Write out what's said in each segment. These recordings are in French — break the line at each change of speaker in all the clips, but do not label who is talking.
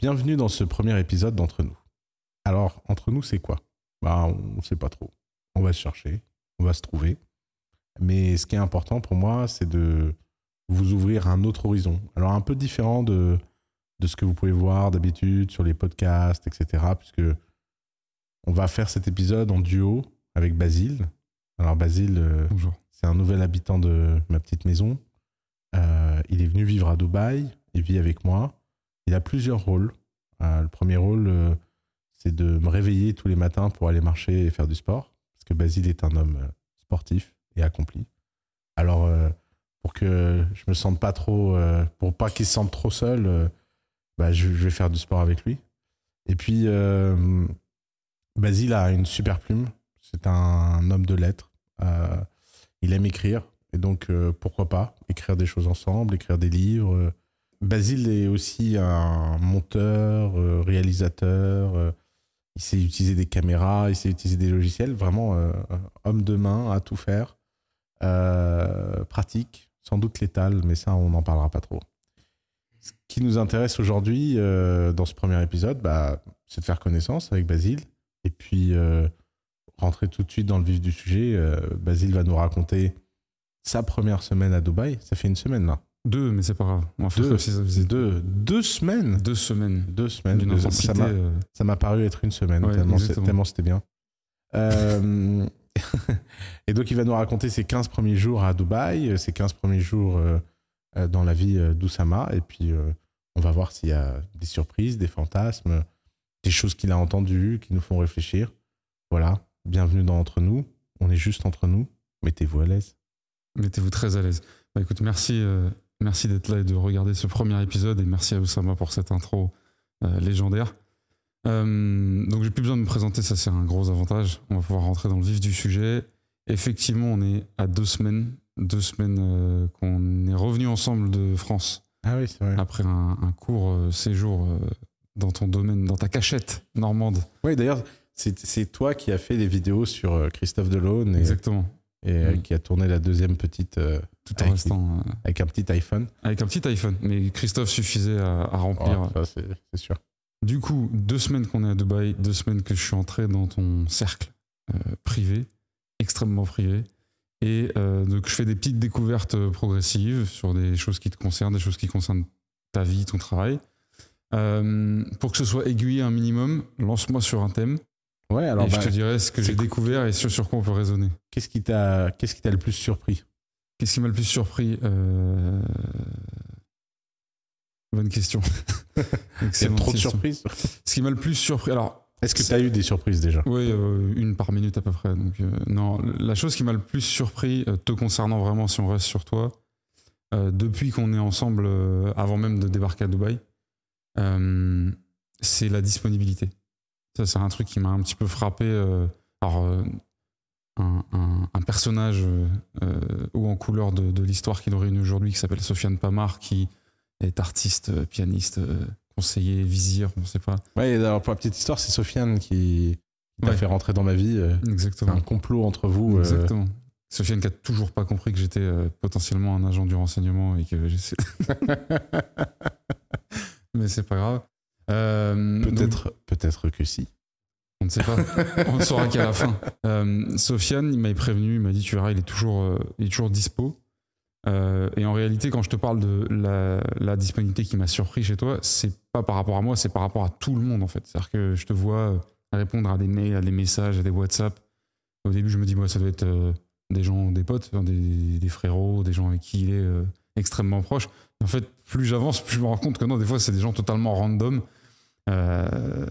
Bienvenue dans ce premier épisode d'Entre nous. Alors, entre nous, c'est quoi? Bah, On ne sait pas trop. On va se chercher, on va se trouver. Mais ce qui est important pour moi, c'est de vous ouvrir un autre horizon. Alors, un peu différent de, de ce que vous pouvez voir d'habitude sur les podcasts, etc. Puisque on va faire cet épisode en duo avec Basile. Alors, Basile, euh, c'est un nouvel habitant de ma petite maison. Euh, il est venu vivre à Dubaï, il vit avec moi. Il a plusieurs rôles. Euh, le premier rôle, euh, c'est de me réveiller tous les matins pour aller marcher et faire du sport. Parce que Basile est un homme euh, sportif et accompli. Alors, pour que je me sente pas trop, pour pas qu'il se sente trop seul, bah, je, je, vais faire du sport avec lui. Et puis, Basile a une super plume. C'est un homme de lettres. il aime écrire. Et donc, pourquoi pas écrire des choses ensemble, écrire des livres Basile est aussi un monteur, euh, réalisateur. Euh, il sait utiliser des caméras, il sait utiliser des logiciels. Vraiment, euh, homme de main à tout faire. pratique, sans doute létal, mais ça, on n'en parlera pas trop. Ce qui nous intéresse aujourd'hui, dans ce premier épisode, bah, c'est de faire connaissance avec Basile. Et puis, rentrer tout de suite dans le vif du sujet. Basile va nous raconter sa première semaine à Dubaï. Ça fait une semaine là.
Deux, mais c'est pas grave.
deux, deux, deux, semaines.
Deux semaines.
Deux semaines. Euh. Ça m'a paru être une semaine, tellement c'était bien. Euh, et donc, il va nous raconter ses 15 premiers jours à Dubaï, ses 15 premiers jours euh, dans la vie d'Oussama. Et puis, on va voir s'il y a des surprises, des fantasmes, des choses qu'il a entendues qui nous font réfléchir. Voilà. Bienvenue dans Entre nous. On est juste entre nous. Mettez-vous à l'aise.
Mettez-vous très à l'aise. Bah, écoute, merci. Merci d'être là et de regarder ce premier épisode et merci à Oussama pour cette intro euh, légendaire. Euh, donc j'ai plus besoin de me présenter, ça c'est un gros avantage. On va pouvoir rentrer dans le vif du sujet. Effectivement, on est à deux semaines, deux semaines euh, qu'on est revenu ensemble de France.
Ah oui, c'est vrai.
Après un, un court séjour dans ton domaine, dans ta cachette normande.
Oui, d'ailleurs, c'est toi qui as fait les vidéos sur Christophe Delaune.
Exactement
et euh, mm. qui a tourné la deuxième petite euh,
tout en avec, restant
euh, avec un petit iPhone.
Avec un petit iPhone, mais Christophe suffisait à, remplir.
Oh, c'est sûr.
Du coup, deux semaines qu'on est à Dubaï, deux semaines que je suis entré dans ton cercle privé, extrêmement privé. Et donc, je fais des petites découvertes progressives sur des choses qui te concernent, des choses qui concernent ta vie, ton travail. pour que ce soit aiguillé un minimum, lance-moi sur un thème.
Ouais, alors
je bah, te dirais ce que j'ai découvert et sur, sur quoi on peut raisonner.
Qu'est-ce qui t'a qu'est-ce qui t'a le plus surpris?
Qu'est-ce qui m'a le plus surpris euh... Bonne question.
Il y a trop de surprises.
Ce qui m'a le plus surpris. Alors,
est-ce que tu as eu des surprises déjà?
Oui, euh, une par minute à peu près. Donc, euh, non, la chose qui m'a le plus surpris te concernant vraiment, si on reste sur toi, depuis qu'on est ensemble, avant même de débarquer à Dubaï, c'est la disponibilité. Ça, c'est un truc qui m'a un petit peu frappé. Euh, alors, euh, un, un, personnage euh, ou en couleur de, de l'histoire qui nous réunit aujourd'hui, qui s'appelle Sofiane Pamar, qui est artiste, pianiste, conseiller, vizir, on ne sait pas.
Ouais, alors pour la petite histoire, c'est Sofiane qui, m'a fait rentrer dans ma vie.
Exactement.
un complot entre vous.
Exactement. Sofiane qui a toujours pas compris que j'étais potentiellement un agent du renseignement et que j'essaie. Mais c'est pas grave.
Euh, peut-être, peut-être que si.
On ne sait pas. On ne saura qu'à la fin. Euh, Sofiane, il m'avait prévenu, il m'a dit, tu verras, il est toujours, euh, il est toujours dispo. et en réalité, quand je te parle de la, disponibilité qui m'a surpris chez toi, c'est pas par rapport à moi, c'est par rapport à tout le monde en fait. C'est-à-dire que je te vois répondre à des mails, à des messages, à des WhatsApp. Au début, je me dis, moi, ça doit être des gens, des potes, des, des, frérots, des gens avec qui il est extrêmement proche. En fait, plus j'avance, plus je me rends compte que non, des fois, c'est des gens totalement random euh,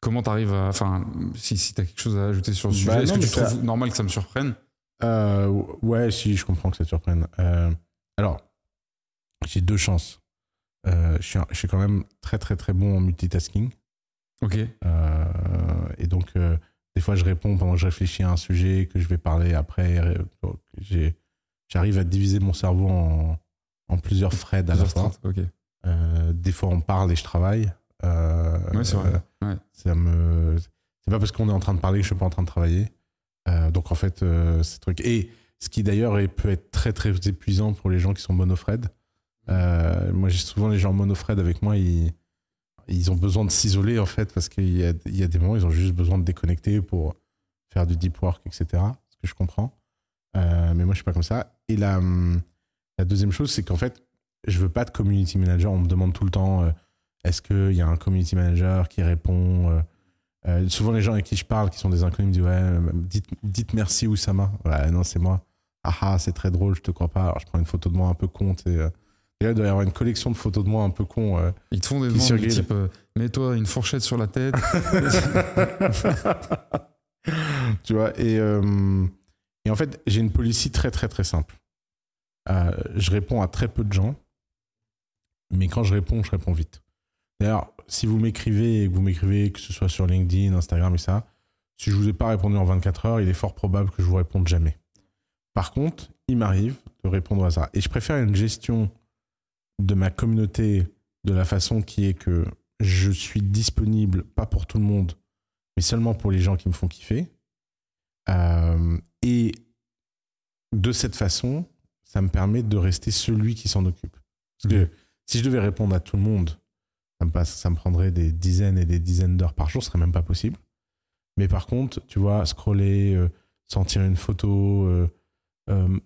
comment t'arrives à. Enfin, si, si t'as quelque chose à ajouter sur le sujet, bah, est-ce que tu trouves normal que ça me surprenne?
Euh, Ouais, si, je comprends que ça te surprenne. Euh, alors, j'ai deux chances. je, suis, je suis quand même très, très, très bon en multitasking.
Ok.
et donc, des fois, je réponds pendant que je réfléchis à un sujet que je vais parler après. J'arrive à diviser mon cerveau en, en plusieurs threads à la fois. Euh, des fois, on parle et je travaille.
Euh, ouais, c'est vrai.
Ouais. Ça me... C'est pas parce qu'on est en train de parler que je suis pas en train de travailler. Euh, donc, en fait, ces trucs. Et ce qui d'ailleurs peut être très, très épuisant pour les gens qui sont monofred. moi, j'ai souvent les gens monofred avec moi, ils, ils ont besoin de s'isoler en fait parce qu'il y a, il y a des moments ils ont juste besoin de déconnecter pour faire du deep work, etc. Ce que je comprends. Euh, mais moi, je suis pas comme ça. Et la, hum, la deuxième chose, c'est qu'en fait, je veux pas de community manager. On me demande tout le temps, euh, est-ce qu'il y a un community manager qui répond euh, euh, Souvent, les gens avec qui je parle, qui sont des inconnus, me disent, ouais, dites, dites merci Oussama. Ouais, non, c'est moi. Ah ah, c'est très drôle, je te crois pas. Alors, je prends une photo de moi un peu con. Et, euh, et là, il doit y avoir une collection de photos de moi un peu con.
Ils te font des demandes du
surgrille.
type mets-toi une fourchette sur la tête.
tu vois et, et en fait j'ai une policy très très très simple Euh, je réponds à très peu de gens mais quand je réponds je réponds vite. D'ailleurs si vous m'écrivez et que vous m'écrivez que ce soit sur LinkedIn Instagram et ça si je vous ai pas répondu en 24 heures il est fort probable que je vous réponde jamais. Par contre il m'arrive de répondre à ça. Et je préfère une gestion de ma communauté de la façon qui est que je suis disponible pas pour tout le monde mais seulement pour les gens qui me font kiffer. Euh, et de cette façon, ça me permet de rester celui qui s'en occupe. Parce que si je devais répondre à tout le monde, ça me, passe, ça me prendrait des dizaines et des dizaines d'heures par jour, ce serait même pas possible. Mais par contre, tu vois, scroller, euh, sentir une photo. euh, euh,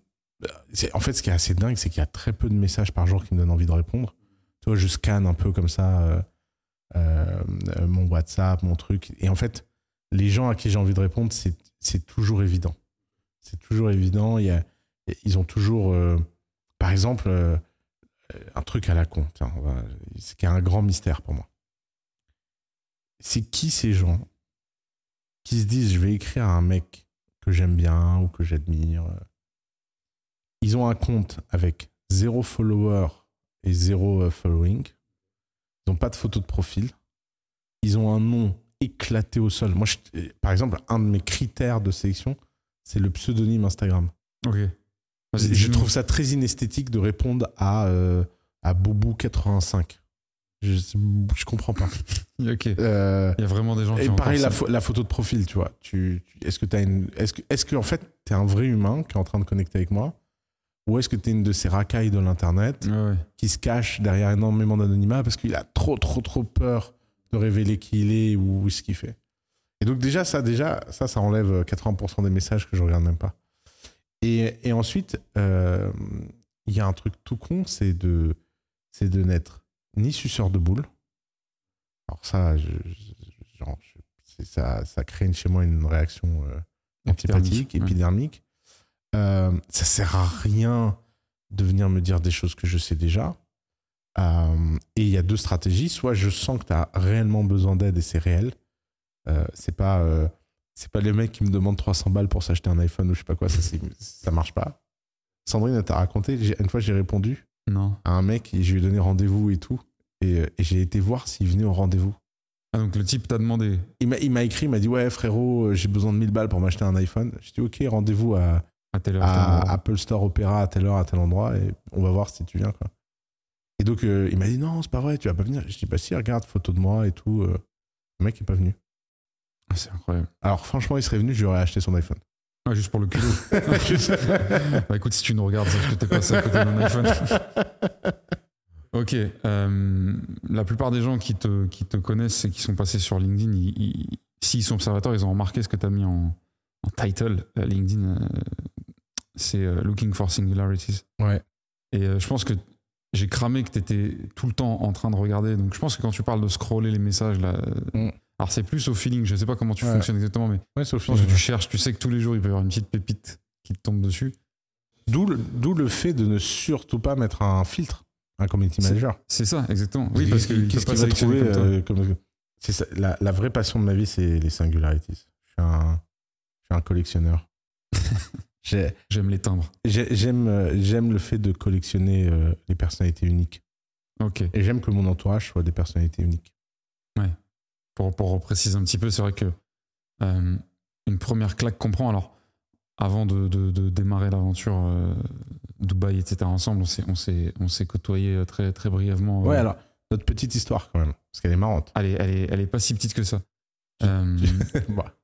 en fait, ce qui est assez dingue, c'est qu'il y a très peu de messages par jour qui me donnent envie de répondre. Tu vois, je scanne un peu comme ça euh, mon WhatsApp, mon truc. Et en fait, les gens à qui j'ai envie de répondre, c'est c'est toujours évident. C'est toujours évident. Il y a, ils ont toujours, euh, par exemple, euh, un truc à la con. C'est qui est un grand mystère pour moi. C'est qui ces gens qui se disent je vais écrire à un mec que j'aime bien ou que j'admire. Ils ont un compte avec zéro follower et zéro euh, following. Ils n'ont pas de photo de profil. Ils ont un nom éclaté au sol. Moi, par exemple, un de mes critères de sélection, c'est le pseudonyme Instagram. Je trouve ça très inesthétique de répondre à, euh, à Boubou85. Je, je comprends pas.
Ok.
Euh,
Il y a vraiment des gens qui
et pareil, la, photo de profil, tu vois. Tu, tu- est-ce que tu une. Est-ce que, est-ce que, en fait, tu es un vrai humain qui est en train de connecter avec moi? Ou est-ce que tu es une de ces racailles de l'Internet
ouais.
qui se cache derrière énormément d'anonymat parce qu'il a trop, trop, trop peur de révéler qui il est ou ce qu'il fait? Et donc, déjà, ça, déjà, ça, ça enlève 80% des messages que je regarde même pas. Et, et ensuite, euh, il y a un truc tout con, c'est de, c'est de n'être ni suceur de boules. Alors, ça, je, je- genre, je- ça, ça crée chez moi une réaction euh, antipathique,
ouais.
épidermique. Euh, ça sert à rien de venir me dire des choses que je sais déjà. Euh, et il y a deux stratégies. Soit je sens que tu as réellement besoin d'aide et c'est réel. Euh, c'est pas, c'est pas les mecs qui me demandent 300 balles pour s'acheter un iPhone ou je sais pas quoi. Ça, ça marche pas. Sandrine, t'a raconté. Une fois, j'ai répondu
Non.
à un mec et je lui ai donné rendez-vous et tout. Et, euh, et j'ai été voir s'il venait au rendez-vous.
Ah, donc le type t'a demandé.
Il m'a, écrit, il m'a dit Ouais, frérot, euh, j'ai besoin de 1000 balles pour m'acheter un iPhone. J'ai dit Ok, rendez-vous à,
À telle heure.
à
tel endroit.
Apple Store Opera à telle heure, à tel endroit, et on va voir si tu viens. Quoi. Et donc, euh, il m'a dit Non, c'est pas vrai, tu vas pas venir. Je dis Bah, si, regarde, photo de moi et tout. Le mec est pas venu.
Ah, C'est incroyable.
Alors, franchement, il serait venu, j'aurais acheté son iPhone.
Ah, juste pour le culot. bah écoute, si tu nous regardes, sache que t'es passé à côté de mon iPhone. Ok. euh, la plupart des gens qui te, qui te connaissent et qui sont passés sur LinkedIn, ils- ils- s'ils sont observateurs, ils ont remarqué ce que tu as mis en, en title. euh, LinkedIn, euh, c'est Looking for Singularities.
Ouais.
Et je pense que j'ai cramé que tu étais tout le temps en train de regarder. Donc je pense que quand tu parles de scroller les messages, là,
Mm.
Alors c'est plus au feeling. Je sais pas comment tu
Ouais.
fonctionnes exactement, mais
Ouais,
je pense que tu cherches, tu sais que tous les jours il peut y avoir une petite pépite qui te tombe dessus.
D'où le, fait de ne surtout pas mettre un filtre, un community manager.
C'est ça, exactement. Oui, parce que
qu'est-ce qu'il va trouver euh, comme- c'est ça, la, la vraie passion de ma vie, c'est les singularities. Je suis un, je suis un collectionneur. J'ai-
J'aime les timbres.
J'aime euh, j'aime le fait de collectionner euh, les personnalités uniques.
Ok.
Et j'aime que mon entourage soit des personnalités uniques.
Pour, pour préciser un petit peu, c'est vrai que euh, une première claque qu'on prend, alors avant de, de- de démarrer l'aventure euh, Dubaï, etc., ensemble, on s'est, côtoyé très, très brièvement.
Ouais,
euh,
alors, notre petite histoire quand même, parce qu'elle est marrante.
Elle est, elle, est, elle est pas si petite que ça. Euh,
Bah,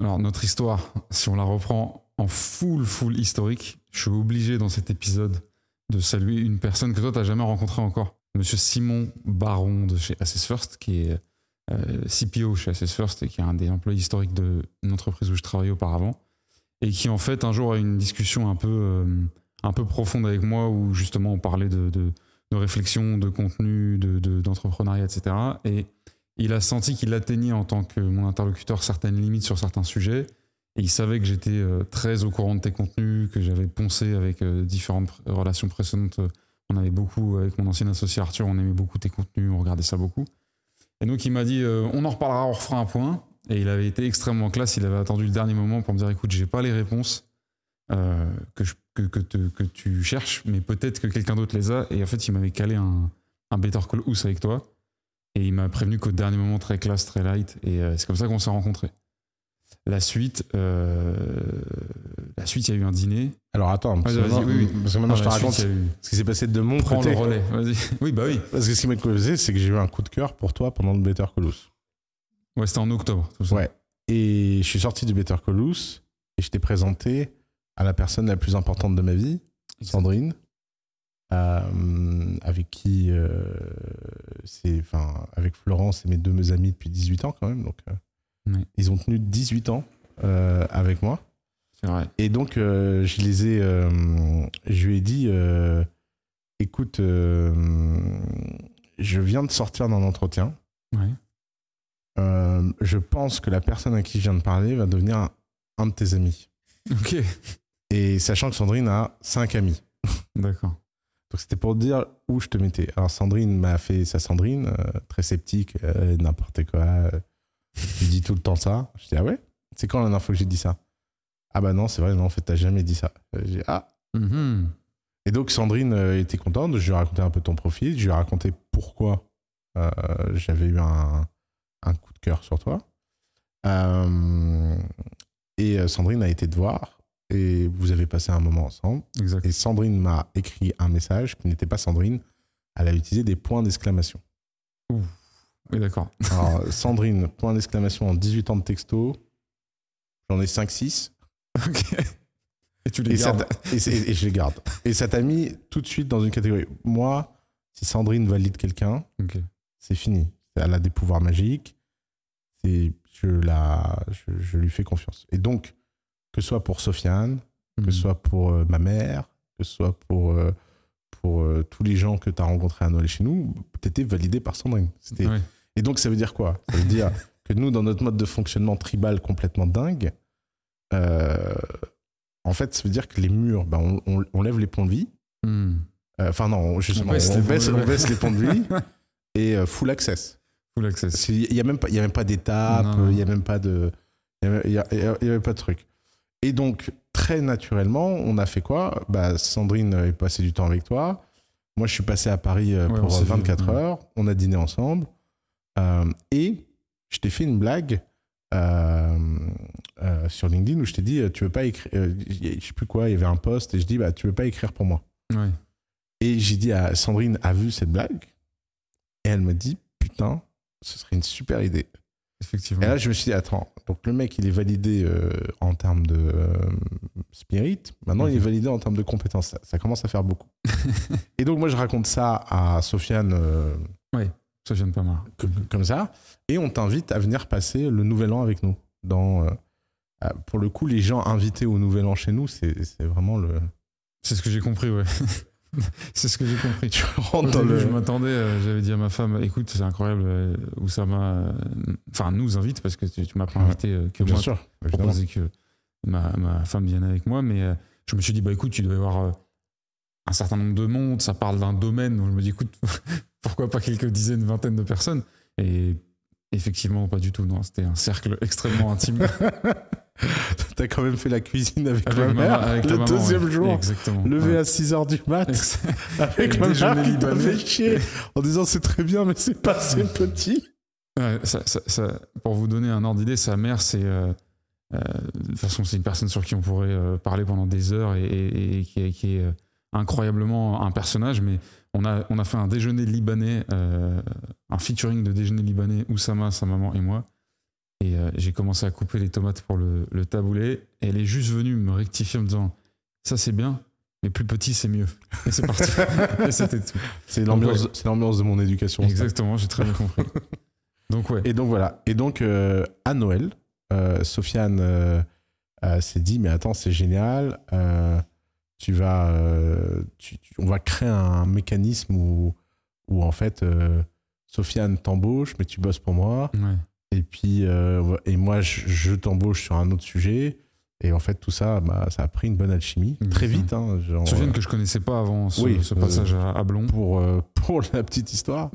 alors, notre histoire, si on la reprend en full, full historique, je suis obligé dans cet épisode de saluer une personne que toi, tu n'as jamais rencontrée encore. Monsieur Simon Baron de chez Assess First, qui est euh, CPO chez Assess First qui est un des employés historiques d'une entreprise où je travaillais auparavant. Et qui, en fait, un jour a eu une discussion un peu, euh, un peu profonde avec moi où justement on parlait de, de, réflexion, de contenu, d'entrepreneuriat, de, etc. Et il a senti qu'il atteignait en tant que mon interlocuteur certaines limites sur certains sujets. Et il savait que j'étais euh, très au courant de tes contenus, que j'avais poncé avec différentes relations précédentes on avait beaucoup, avec mon ancien associé Arthur, on aimait beaucoup tes contenus, on regardait ça beaucoup. Et donc il m'a dit, euh, on en reparlera, on refera un point. Et il avait été extrêmement classe, il avait attendu le dernier moment pour me dire, écoute, j'ai pas les réponses euh, que, que, que, tu cherches, mais peut-être que quelqu'un d'autre les a. Et en fait, il m'avait calé un, un Better Call House avec toi. Et il m'a prévenu qu'au dernier moment, très classe, très light. Et euh, c'est comme ça qu'on s'est rencontrés. La suite, euh, la suite, il y a eu un dîner.
Alors attends, parce, que maintenant je te raconte ce qui s'est passé de mon
Prends
côté.
le relais, vas-y. Oui, bah oui.
Parce que ce qui m'a causé, c'est que j'ai eu un coup de cœur pour toi pendant le Better Colossus.
Ouais, c'était en octobre, tout ça.
Ouais. Et je suis sorti du Better Colossus et je t'ai présenté à la personne la plus importante de ma vie, Sandrine, euh, avec qui, euh, c'est, enfin, avec Florence et mes deux amis depuis 18 ans quand même. Donc, euh, ils ont tenu 18 ans euh, avec moi.
C'est vrai.
Et donc, euh, je les ai. Euh, je lui ai dit écoute, je viens de sortir d'un entretien. je pense que la personne à qui je viens de parler va devenir un, un de tes amis.
Ok.
Et sachant que Sandrine a 5 amis.
D'accord.
Donc c'était pour dire où je te mettais. Alors Sandrine m'a fait sa Sandrine, très sceptique, n'importe quoi. Tu dis tout le temps ça. Je dis, ah ouais? C'est quand la dernière fois que j'ai dit ça? Ah bah non, c'est vrai, non, en fait, t'as jamais dit ça. J'ai dit, ah.
Mm-hmm.
Et donc, Sandrine euh, était contente. Je lui ai raconté un peu ton profil. Je lui ai raconté pourquoi euh, j'avais eu un, un, coup de cœur sur toi. Euh, et Sandrine a été te voir. Et vous avez passé un moment ensemble.
Exact.
Et Sandrine m'a écrit un message qui n'était pas Sandrine. Elle a utilisé des points d'exclamation.
Oui, d'accord.
Alors, Sandrine, point d'exclamation en 18 ans de texto. J'en ai 5-6.
Ok. Et tu les gardes.
et, je les garde. Et ça t'a mis tout de suite dans une catégorie. Moi, si Sandrine valide quelqu'un, c'est fini. Elle a des pouvoirs magiques. Et je, la, je, lui fais confiance. Et donc, que ce soit pour Sofiane, que ce hmm. soit pour euh, ma mère, que ce soit pour, euh, pour euh, tous les gens que tu as rencontrés à Noël chez nous, tu étais validé par Sandrine. C'était. Et donc, ça veut dire quoi? Ça veut dire que nous, dans notre mode de fonctionnement tribal complètement dingue, euh, en fait, ça veut dire que les murs, ben, on, lève les ponts de vie. Hmm. Euh, enfin, non, justement, on baisse, on baisse, les ponts de vie et euh, full access.
Full access.
Il n'y a même pas, pas d'étape, il n'y a même pas de. Il n'y avait, pas de truc. Et donc, très naturellement, on a fait quoi? Bah, Sandrine est passée du temps avec toi. Moi, je suis passé à Paris pour 24 heures. On a dîné ensemble. Euh, et je t'ai fait une blague euh, euh, sur LinkedIn où je t'ai dit tu veux pas écrire je sais plus quoi il y avait un post et je dis bah tu veux pas écrire pour moi. Et j'ai dit à Sandrine a vu cette blague? Et elle me dit putain ce serait une super idée.
Effectivement.
Et là je me suis dit attends donc le mec il est validé en termes de spirit. Maintenant il est mhm. validé en termes de compétences. Ça, commence à faire beaucoup. Et donc moi je raconte ça à Sofiane
oui ça vient pas mal.
Comme ça. Et on t'invite à venir passer le nouvel an avec nous. Dans, euh, euh, pour le coup, les gens invités au nouvel an chez nous, c'est vraiment le.
C'est ce que j'ai compris, ouais. c'est ce que j'ai compris.
Tu rentres dans le...
Je m'attendais, euh, j'avais dit à ma femme, écoute, c'est incroyable, où ça m'a. Enfin, nous invite, parce que tu, m'as pas invité que
Bien
moi.
sûr.
Proposé que ma, ma, femme vienne avec moi, mais je me suis dit, bah écoute, tu dois avoir un certain nombre de monde, ça parle d'un domaine, donc je me dis, écoute, pourquoi pas quelques dizaines, vingtaines de personnes? Et effectivement, pas du tout, non, c'était un cercle extrêmement intime.
T'as quand même fait la cuisine avec, ma mère le deuxième jour,
Exactement,
levé à 6h du mat, avec ma mère qui t'a fait chier en disant c'est très bien, mais c'est pas assez petit.
ça, pour vous donner un ordre d'idée, sa mère, c'est. Euh, euh, de toute façon, c'est une personne sur qui on pourrait euh, parler pendant des heures et, qui, qui, est incroyablement un personnage, mais on a, on a fait un déjeuner libanais, euh, un featuring de déjeuner libanais, Oussama, sa maman et moi. Et euh, j'ai commencé à couper les tomates pour le, le, taboulet. Et elle est juste venue me rectifier en me disant Ça, c'est bien, mais plus petit, c'est mieux. Et c'est parti. et c'était tout.
C'est l'ambiance, c'est l'ambiance de mon éducation.
Exactement, j'ai très bien compris. Donc, ouais.
Et donc voilà. Et donc euh, à Noël, Sofiane s'est dit mais attends c'est génial. Tu vas, euh, tu- tu- on va créer un mécanisme où, où en fait euh, Sofiane t'embauche mais tu bosses pour moi.
Ouais.
Et puis euh, et moi je, je t'embauche sur un autre sujet. Et en fait tout ça, bah, ça a pris une bonne alchimie très vite. Hein, genre,
Sofiane que je connaissais pas avant ce,
oui,
ce passage à, à Blon.
pour, pour la petite histoire.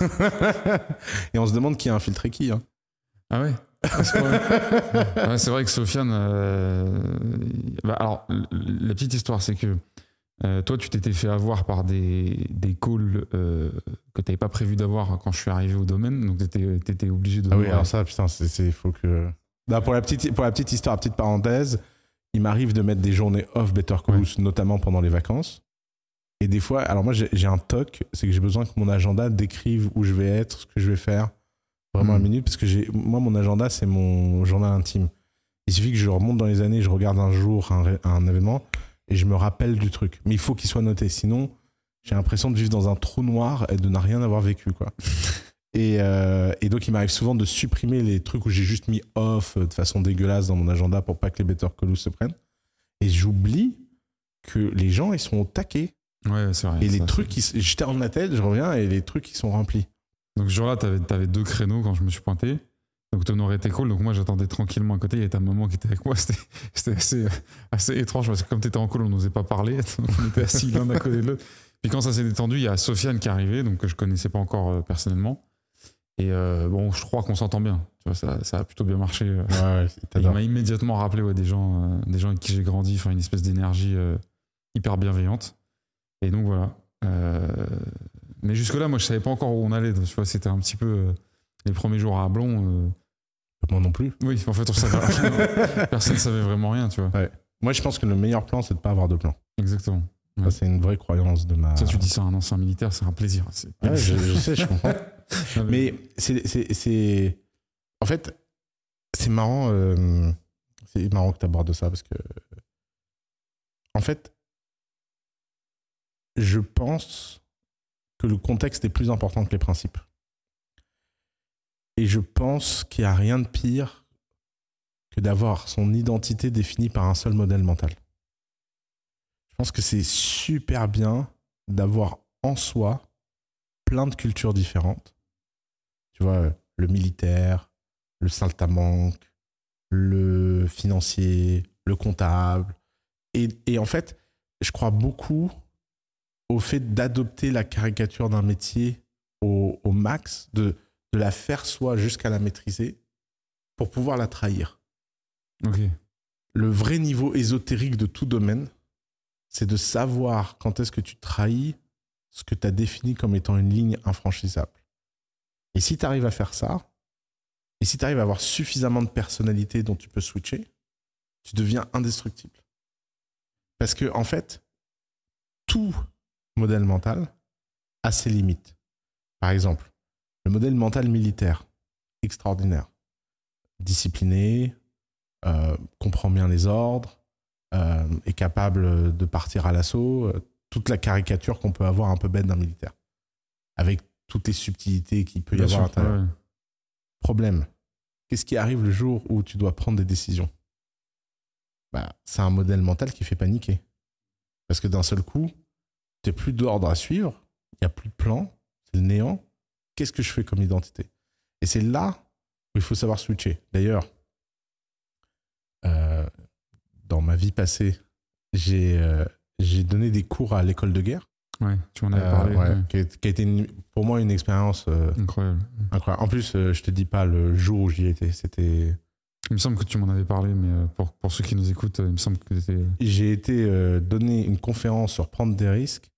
et on se demande qui a infiltré qui. Hein.
Ah ouais? Ouais, C'est vrai que Sofiane. euh, bah, alors, la petite histoire, c'est que euh, toi, tu t'étais fait avoir par des, des calls euh, que tu n'avais pas prévu d'avoir quand je suis arrivé au domaine. Donc, tu étais, obligé de.
Ah oui, alors ça, putain, c'est, c'est- faut que. Non, pour, la petite, pour la petite histoire, petite parenthèse, il m'arrive de mettre des journées off Better Call
Ouais.
Saul, notamment pendant les vacances. Et des fois, alors moi, j'ai, j'ai un toc, c'est que j'ai besoin que mon agenda décrive où je vais être, ce que je vais faire, vraiment à
Mhm.
minute, parce que j'ai, moi, mon agenda, c'est mon journal intime. Il suffit que je remonte dans les années, je regarde un jour un, un événement et je me rappelle du truc. Mais il faut qu'il soit noté, sinon, j'ai l'impression de vivre dans un trou noir et de ne rien avoir vécu, quoi. Et, euh, et donc, il m'arrive souvent de supprimer les trucs où j'ai juste mis off euh, de façon dégueulasse dans mon agenda pour pas que les Better Call se prennent. Et j'oublie que les gens, ils sont au taquet.
Ouais, c'est vrai.
Et les
ça,
trucs, qui, je termine la tête, je reviens et les trucs, ils sont remplis.
Donc ce jour-là, tu avais, deux créneaux quand je me suis pointé. Donc ton horaire était cool. Donc moi, j'attendais tranquillement à côté. Il y avait ta maman qui était avec moi. C'était assez, assez étrange parce que comme tu étais en call, on n'osait pas parler. Donc, on était assis l'un à côté de l'autre. Puis quand ça s'est détendu, il y a Sofiane qui est arrivée, donc que je connaissais pas encore euh, personnellement. Et euh, bon, je crois qu'on s'entend bien. Tu vois, ça, ça a plutôt bien marché.
Ouais,
il m'a immédiatement rappelé ouais, des, gens, euh, des gens avec qui j'ai grandi, enfin une espèce d'énergie euh, hyper bienveillante. Et donc voilà. Mais jusque-là, moi, je savais pas encore où on allait. Donc, tu vois, c'était un petit peu euh, les premiers jours à Ablon. euh,
Moi non plus.
Oui, en fait, on savait rien. Personne ne savait vraiment rien, tu vois.
Moi, je pense que le meilleur plan, c'est de pas avoir de plan.
Exactement.
Ça, c'est une vraie croyance de ma.
Ça, tu dis ça à un ancien militaire, c'est un plaisir.
Ouais, je, je sais, je comprends.
Non,
Mais c'est, c'est, c'est- En fait, c'est marrant. euh, C'est marrant que tu abordes ça parce que. En fait, je pense que le contexte est plus important que les principes. Et je pense qu'il n'y a rien de pire que d'avoir son identité définie par un seul modèle mental. Je pense que c'est super bien d'avoir en soi plein de cultures différentes. Tu vois, le militaire, le saltamanque, le financier, le comptable. Et, et en fait, je crois beaucoup au fait d'adopter la caricature d'un métier au, au max, de, de la faire soi jusqu'à la maîtriser pour pouvoir la trahir. Le vrai niveau ésotérique de tout domaine, c'est de savoir quand est-ce que tu trahis ce que tu as défini comme étant une ligne infranchissable. Et si tu arrives à faire ça, et si tu arrives à avoir suffisamment de personnalité dont tu peux switcher, tu deviens indestructible. Parce que, en fait, tout modèle mental a ses limites. Par exemple, le modèle mental militaire, extraordinaire, discipliné, euh, comprend bien les ordres, euh, est capable de partir à l'assaut, euh, toute la caricature qu'on peut avoir un peu bête d'un militaire, avec toutes les subtilités qu'il peut y avoir à
sûr,
l'intérieur.
ouais.
Problème, qu'est-ce qui arrive le jour où tu dois prendre des décisions? Bah, C'est un modèle mental qui fait paniquer. Parce que d'un seul coup, tu n'as plus d'ordre à suivre, il n'y a plus de plan, c'est le néant. Qu'est-ce que je fais comme identité? Et c'est là où il faut savoir switcher. D'ailleurs, euh, dans ma vie passée, j'ai euh, donné des cours à l'école de guerre,
Ouais, tu m'en avais
euh,
parlé.
ouais,
ouais.
qui, a, qui a été une- pour moi une expérience euh,
Incroyable.
incroyable. En plus, euh, je te dis pas le jour où j'y étais, c'était
Il me semble que tu m'en avais parlé, mais euh, pour, pour ceux qui nous écoutent, euh, il me semble que c'était.
j'ai été euh, donner une conférence sur prendre des risques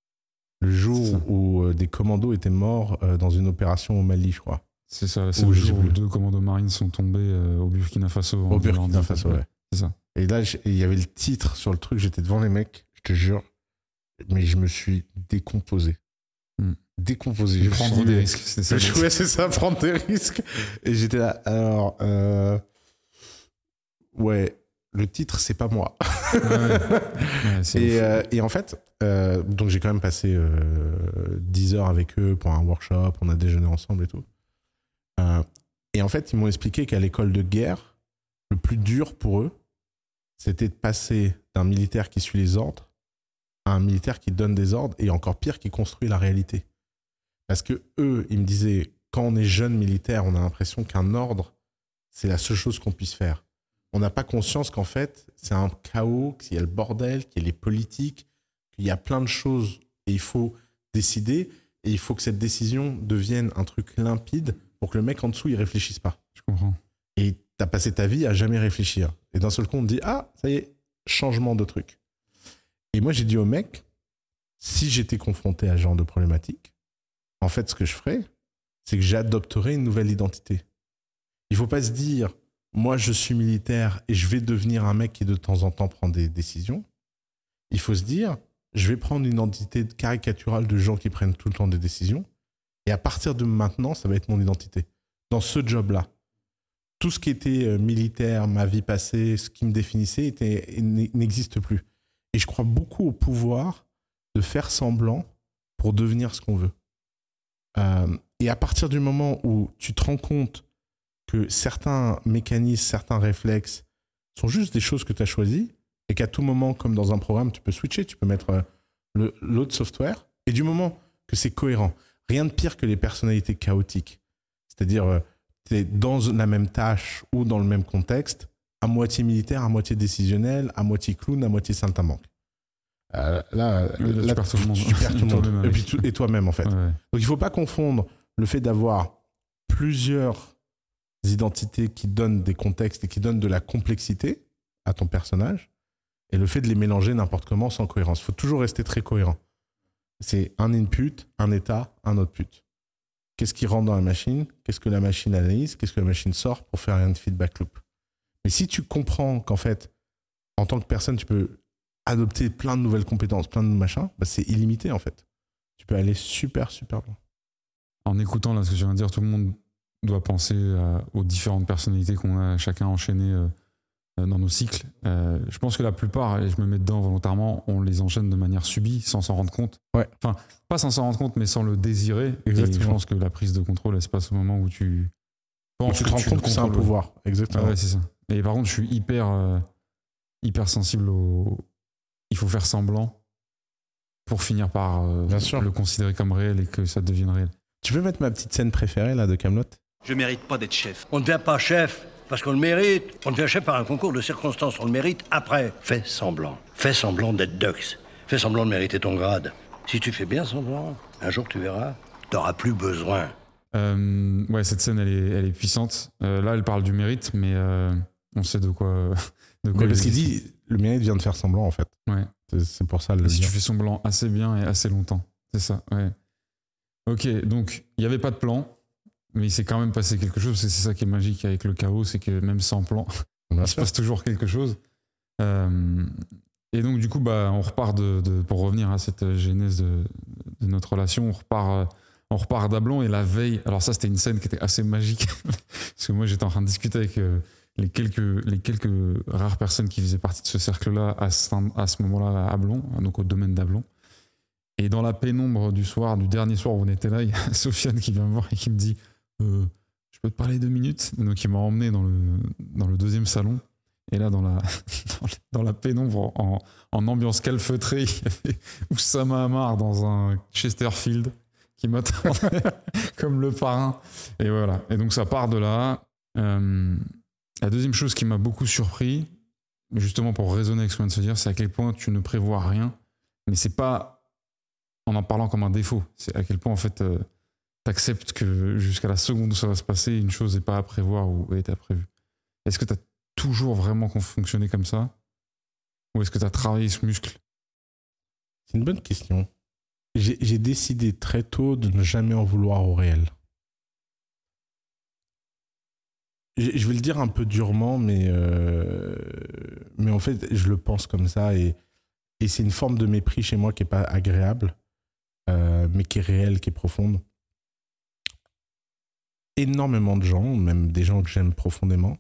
le jour où euh, des commandos étaient morts euh, dans une opération au Mali, je crois.
C'est ça, c'est le jour où deux commandos marines sont tombés euh, au Burkina Faso.
Au Burkina. Faso, ouais.
C'est ça.
Et là, il y avait le titre sur le truc, j'étais devant les mecs, je te jure, mais je me suis décomposé.
Hmm.
Décomposé. Je
Prendre
suis-
des risques, c'est ça.
Je
le-
ouais, c'est ça, prendre des risques. Et j'étais là, alors, euh, ouais, le titre, c'est pas moi.
Ouais, ouais.
Et, euh, et en fait, euh, donc j'ai quand même passé euh, 10 heures avec eux pour un workshop, on a déjeuné ensemble et tout. Euh, et en fait, ils m'ont expliqué qu'à l'école de guerre, le plus dur pour eux, c'était de passer d'un militaire qui suit les ordres à un militaire qui donne des ordres et encore pire, qui construit la réalité. Parce que eux, ils me disaient, quand on est jeune militaire, on a l'impression qu'un ordre, c'est la seule chose qu'on puisse faire. On n'a pas conscience qu'en fait, c'est un chaos, qu'il y a le bordel, qu'il y a les politiques, qu'il y a plein de choses et il faut décider et il faut que cette décision devienne un truc limpide pour que le mec en dessous, il réfléchisse pas.
Je comprends.
Et t'as passé ta vie à jamais réfléchir. Et d'un seul coup, on te dit Ah, ça y est, changement de truc. Et moi, j'ai dit au mec Si j'étais confronté à ce genre de problématique, en fait, ce que je ferais, c'est que j'adopterais une nouvelle identité. Il faut pas se dire Moi, je suis militaire et je vais devenir un mec qui de temps en temps prend des décisions. Il faut se dire Je vais prendre une identité caricaturale de gens qui prennent tout le temps des décisions. Et à partir de maintenant, ça va être mon identité. Dans ce job-là tout ce qui était euh, militaire, ma vie passée, ce qui me définissait, n'existe plus. Et je crois beaucoup au pouvoir de faire semblant pour devenir ce qu'on veut. Euh, et à partir du moment où tu te rends compte que certains mécanismes, certains réflexes sont juste des choses que tu as choisies, et qu'à tout moment, comme dans un programme, tu peux switcher, tu peux mettre euh, l'autre software, et du moment que c'est cohérent, rien de pire que les personnalités chaotiques. C'est-à-dire, euh, tu es dans la même tâche ou dans le même contexte, à moitié militaire, à moitié décisionnel, à moitié clown, à moitié saltimbanque. Euh, là,
là, tu
là,
perds tout le monde.
tu perds tout le monde. Et, toi-même, en fait.
Ouais, ouais.
Donc il faut pas confondre le fait d'avoir plusieurs identités qui donnent des contextes et qui donnent de la complexité à ton personnage et le fait de les mélanger n'importe comment sans cohérence. Il faut toujours rester très cohérent. C'est un input, un état, un output. Qu'est-ce qui rentre dans la machine? Qu'est-ce que la machine analyse? Qu'est-ce que la machine sort pour faire un feedback loop? Mais si tu comprends qu'en fait, en tant que personne, tu peux adopter plein de nouvelles compétences, plein de machins, bah, c'est illimité en fait. Tu peux aller super, super loin.
En écoutant là, ce que tu viens de dire, tout le monde doit penser à- aux différentes personnalités qu'on a chacun enchaînées euh, euh, dans nos cycles. Euh, je pense que la plupart, et je me mets dedans volontairement, on les enchaîne de manière subie, sans s'en rendre compte.
Ouais.
Enfin, pas sans s'en rendre compte, mais sans le désirer. Et je
Exactement.
pense que la prise de contrôle, elle se passe au moment où tu penses
tu te rends compte que c'est un pouvoir.
Ah
Exactement.
ouais, c'est ça. Et par contre, je suis hyper, euh, hyper sensible au. Il faut faire semblant pour finir par euh,
Bien sûr.
le considérer comme réel et que ça devienne réel.
Tu peux mettre ma petite scène préférée là de Camelot?
Je mérite pas d'être chef.
On ne devient pas chef parce qu'on le mérite. On devient chef par un concours de circonstances. On le mérite après. Fais semblant. Fais semblant d'être Dux. Fais semblant de mériter ton grade. Si tu fais bien semblant, un jour tu verras, t'auras plus besoin.
Euh, ouais, cette scène, elle est, elle est puissante. Euh, là, elle parle du mérite, mais euh, on sait de quoi. De quoi
Mais parce
il
qu'il dit le mérite vient de faire semblant en fait.
Ouais.
C'est- C'est pour ça le
si tu fais semblant assez bien et assez longtemps. C'est ça, ouais. Ok, donc il n'y avait pas de plan, mais il s'est quand même passé quelque chose. C'est c'est ça qui est magique avec le chaos, c'est que même sans plan, il se passe toujours quelque chose. Euh, et donc, du coup, bah, on repart de, de- pour revenir à cette genèse de, de notre relation, on repart, euh, on repart d'Ablon et la veille. Alors, ça, c'était une scène qui était assez magique parce que moi, j'étais en train de discuter avec euh, les, quelques, les quelques rares personnes qui faisaient partie de ce cercle-là à ce, à ce moment-là à Ablon, donc au domaine d'Ablon. Et dans la pénombre du soir, du dernier soir où on était là, il y a Sofiane qui vient me voir et qui me dit euh, Je peux te parler deux minutes Donc, il m'a emmené dans le, dans le deuxième salon. Et là, dans la, dans, la- pénombre, en, en ambiance calfeutrée, il y avait Oussama dans un Chesterfield qui m'attendait comme le parrain. Et voilà. Et donc, ça part de là. Euh, la deuxième chose qui m'a beaucoup surpris, justement pour raisonner avec ce qu'on vient de se dire, c'est à quel point tu ne prévois rien. Mais c'est pas en en parlant comme un défaut. C'est à quel point, en fait, tu acceptes que jusqu'à la seconde où ça va se passer, une chose n'est pas à prévoir ou est à prévu. Est-ce que tu as toujours vraiment fonctionné comme ça? Ou est-ce que tu as travaillé ce muscle?
C'est une bonne question. J'ai décidé très tôt de ne jamais en vouloir au réel. Je je vais le dire un peu durement, mais, euh, mais en fait, je le pense comme ça. Et, et c'est une forme de mépris chez moi qui n'est pas agréable, euh, mais qui est réelle, qui est profonde. Énormément de gens, même des gens que j'aime profondément,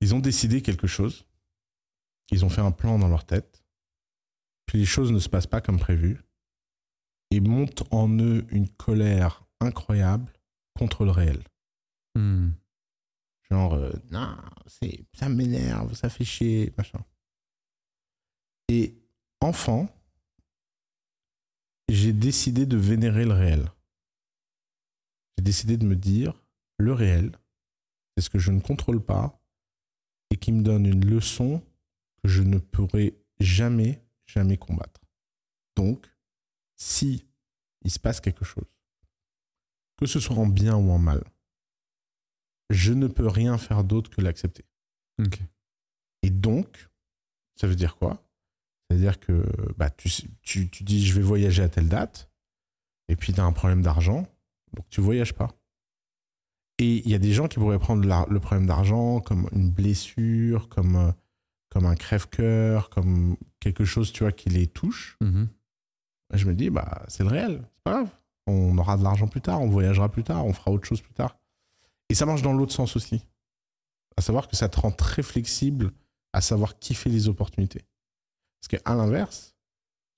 Ils ont décidé quelque chose. Ils ont fait un plan dans leur tête. Puis les choses ne se passent pas comme prévu. Et montent en eux une colère incroyable contre le réel.
Hmm.
Genre, euh, non, c'est, ça m'énerve, ça fait chier, machin. Et enfant, j'ai décidé de vénérer le réel. J'ai décidé de me dire, le réel, c'est ce que je ne contrôle pas et qui me donne une leçon que je ne pourrai jamais, jamais combattre. Donc, si il se passe quelque chose, que ce soit en bien ou en mal, je ne peux rien faire d'autre que l'accepter.
Ok.
Et donc, ça veut dire quoi? C'est-à-dire que bah, tu, tu, tu dis je vais voyager à telle date, et puis tu as un problème d'argent, donc tu voyages pas. Et il y a des gens qui pourraient prendre la- le problème d'argent comme une blessure, comme, euh, comme un crève-cœur, comme quelque chose tu vois, qui les touche.
Mhm.
Et je me dis, bah, c'est le réel, c'est pas grave. On aura de l'argent plus tard, on voyagera plus tard, on fera autre chose plus tard. Et ça marche dans l'autre sens aussi. À savoir que ça te rend très flexible à savoir kiffer les opportunités. Parce qu'à l'inverse,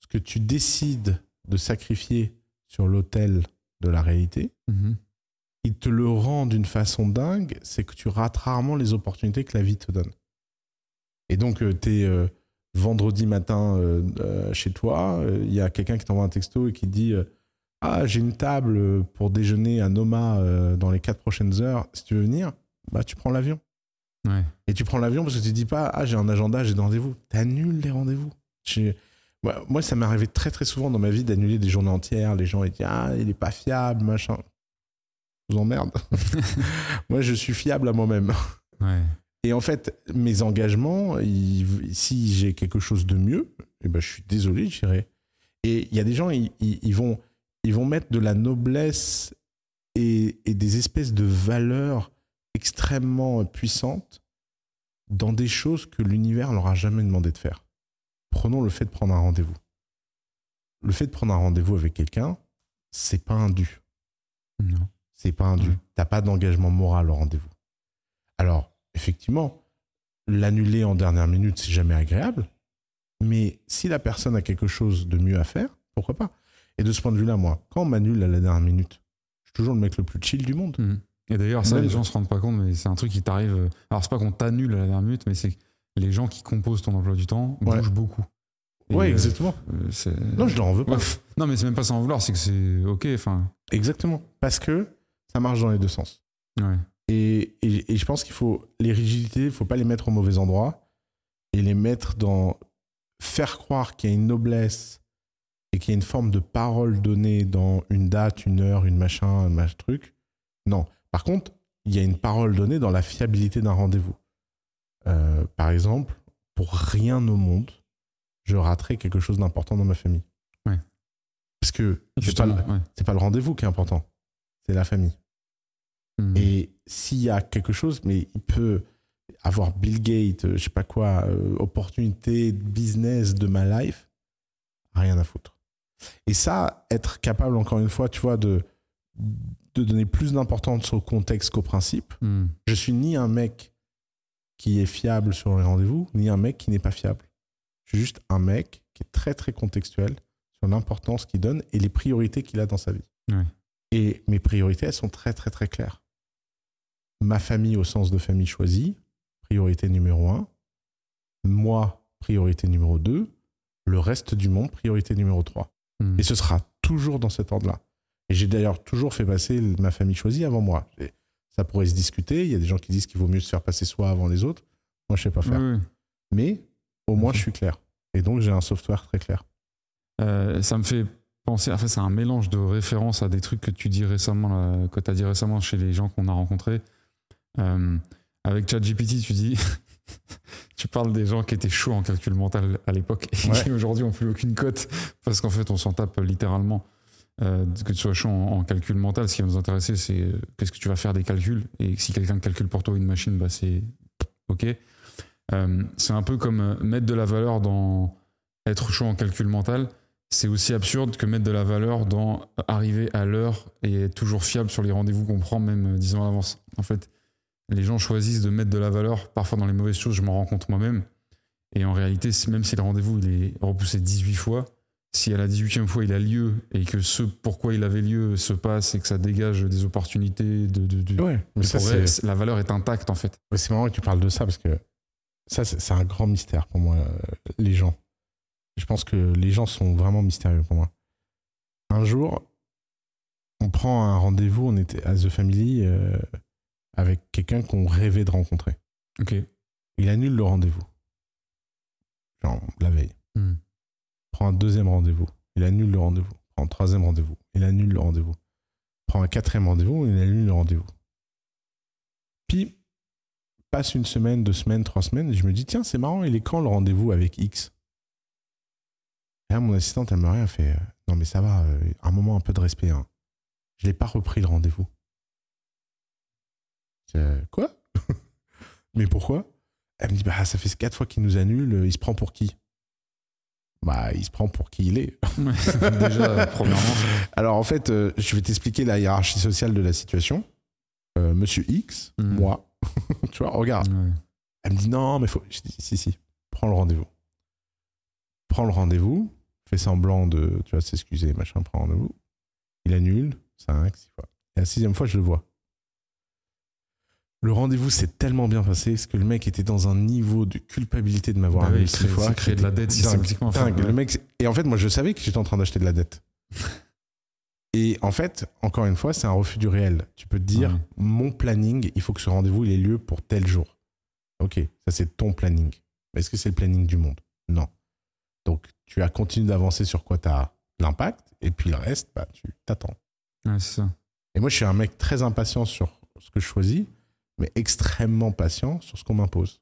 ce que tu décides de sacrifier sur l'autel de la réalité,
Mhm.
il te le rend d'une façon dingue, c'est que tu rates rarement les opportunités que la vie te donne. Et donc, tu es vendredi matin euh, euh, chez toi, euh, il y a quelqu'un qui t'envoie un texto et qui dit euh, Ah, j'ai une table euh, pour déjeuner à Noma euh, dans les quatre prochaines heures, si tu veux venir, bah, tu prends l'avion.
Ouais.
Et tu prends l'avion parce que tu dis pas Ah, j'ai un agenda, j'ai des rendez-vous. Tu annules les rendez-vous. J'ai- Moi, ça m'est arrivé très très souvent dans ma vie d'annuler des journées entières. Les gens ils disent Ah, il est pas fiable, machin. Je vous emmerde. moi, je suis fiable à moi-même.
Ouais.
Et en fait, mes engagements, ils- si j'ai quelque chose de mieux, eh ben, je suis désolé, j'irai. Et il y a des gens, ils, ils- ils vont, ils vont mettre de la noblesse et, et des espèces de valeurs extrêmement puissantes dans des choses que l'univers leur a jamais demandé de faire. Prenons le fait de prendre un rendez-vous. Le fait de prendre un rendez-vous avec quelqu'un, c'est pas un dû.
Non.
C'est pas un dû. T'as pas d'engagement moral au rendez-vous. Alors, effectivement, l'annuler en dernière minute, c'est jamais agréable. Mais si la personne a quelque chose de mieux à faire, pourquoi pas? Et de ce point de vue-là, moi, quand on m'annule à la dernière minute, je suis toujours le mec le plus chill du monde.
Mhm. Et d'ailleurs, ça,
Même-
les gens se rendent pas compte, mais c'est un truc qui t'arrive. euh, Alors, c'est pas qu'on t'annule à la dernière minute, mais c'est les gens qui composent ton emploi du temps
Ouais.
bougent beaucoup. Et,
Ouais,
euh,
exactement.
euh,
Non, je leur en veux pas.
Ouais, non, mais c'est même pas sans en vouloir, c'est que c'est ok. Enfin,
Exactement. Parce que ça marche dans les deux sens.
ouais.
Et, et- et je pense qu'il faut les rigidités, il faut pas les mettre au mauvais endroit et les mettre dans faire croire qu'il y a une noblesse et qu'il y a une forme de parole donnée dans une date, une heure, une machin, un machin truc. Non. Par contre, il y a une parole donnée dans la fiabilité d'un rendez-vous. Euh, par exemple, pour rien au monde, je raterai quelque chose d'important dans ma famille.
Ouais.
Parce que c'est pas,
ouais.
pas le rendez-vous qui est important, c'est la famille.
Mhm.
Et s'il y a quelque chose, mais il peut avoir Bill Gates, euh, je sais pas quoi, euh, opportunité, business de ma life, rien à foutre. Et ça, être capable, encore une fois, tu vois, de, de donner plus d'importance au contexte qu'au principe.
Mhm.
Je suis ni un mec qui est fiable sur les rendez-vous, ni un mec qui n'est pas fiable. Je suis juste un mec qui est très, très contextuel sur l'importance qu'il donne et les priorités qu'il a dans sa vie.
Ouais.
Et mes priorités, elles sont très, très, très claires. Ma famille au sens de famille choisie, priorité numéro un. Moi, priorité numéro deux. Le reste du monde, priorité numéro trois.
Mhm.
Et ce sera toujours dans cet ordre-là. Et j'ai d'ailleurs toujours fait passer ma famille choisie avant moi. Ça pourrait se discuter. Il y a des gens qui disent qu'il vaut mieux se faire passer soi avant les autres. Moi, je sais pas faire.
Oui.
Mais au moins, je suis clair. Et donc, j'ai un software très clair.
Euh, ça me fait penser, en fait, c'est un mélange de références à des trucs que tu dis récemment, là, que tu as dit récemment chez les gens qu'on a rencontrés. Euh, avec ChatGPT, tu dis, tu parles des gens qui étaient chauds en calcul mental à l'époque et
Ouais.
qui aujourd'hui n'ont plus aucune cote parce qu'en fait, on s'en tape littéralement. Euh, que tu sois chaud en, calcul mental, ce qui va nous intéresser, c'est euh, qu'est-ce que tu vas faire des calculs. Et si quelqu'un calcule pour toi une machine, bah, c'est OK. Euh, c'est un peu comme mettre de la valeur dans être chaud en calcul mental. C'est aussi absurde que mettre de la valeur dans arriver à l'heure et être toujours fiable sur les rendez-vous qu'on prend, même euh, 10 ans à l'avance. En fait, les gens choisissent de mettre de la valeur parfois dans les mauvaises choses, je m'en rends compte moi-même. Et en réalité, même si le rendez-vous est repoussé 18 fois, si à la 18e fois il a lieu et que ce pourquoi il avait lieu se passe et que ça dégage des opportunités de, de,
ouais, mais ça,
la valeur est intacte en fait.
c'est marrant que tu parles de ça parce que ça c'est un grand mystère pour moi euh, les gens. Je pense que les gens sont vraiment mystérieux pour moi. Un jour, on prend un rendez-vous, on était à The Family euh, avec quelqu'un qu'on rêvait de rencontrer.
Ok.
Il annule le rendez-vous. Genre la veille.
Hmm
un deuxième rendez-vous, il annule le rendez-vous, prend un troisième rendez-vous, il annule le rendez-vous, prend un quatrième rendez-vous, il annule le rendez-vous. Puis, passe une semaine, deux semaines, trois semaines, et je me dis, tiens, c'est marrant, il est quand le rendez-vous avec X? Et là, mon assistante, elle me rien fait, euh, non mais ça va, euh, un moment, un peu de respect. Hein. Je n'ai pas repris le rendez-vous. Quoi? Mais pourquoi? Elle me dit, bah ça fait quatre fois qu'il nous annule, il se prend pour qui? Bah, il se prend pour qui il est.
Déjà, premièrement.
Alors, en fait, euh, je vais t'expliquer la hiérarchie sociale de la situation. Euh, Monsieur X,
Mhm.
moi, tu vois, regarde.
Ouais.
Elle me dit non, mais faut. Je dis si, si, prends le rendez-vous. Prends le rendez-vous, fais semblant de, tu vois, s'excuser, machin, prends le rendez-vous. Il annule, 5, 6 fois. Et la sixième fois, je le vois. Le rendez-vous s'est tellement bien passé parce que le mec était dans un niveau de culpabilité de m'avoir
Bah oui,
six fois.
créer de la dette systématiquement.
dingue.
ouais.
Le mec, et en fait, moi, je savais que j'étais en train d'acheter de la dette. Et en fait, encore une fois, c'est un refus du réel. Tu peux te dire,
Ouais.
mon planning, il faut que ce rendez-vous il ait lieu pour tel jour. Ok, ça c'est ton planning. Mais est-ce que c'est le planning du monde? Non. Donc, tu as continué d'avancer sur quoi tu as l'impact, et puis le reste, bah, tu t'attends.
Ouais.
Et moi, je suis un mec très impatient sur ce que je choisis, mais extrêmement patient sur ce qu'on m'impose.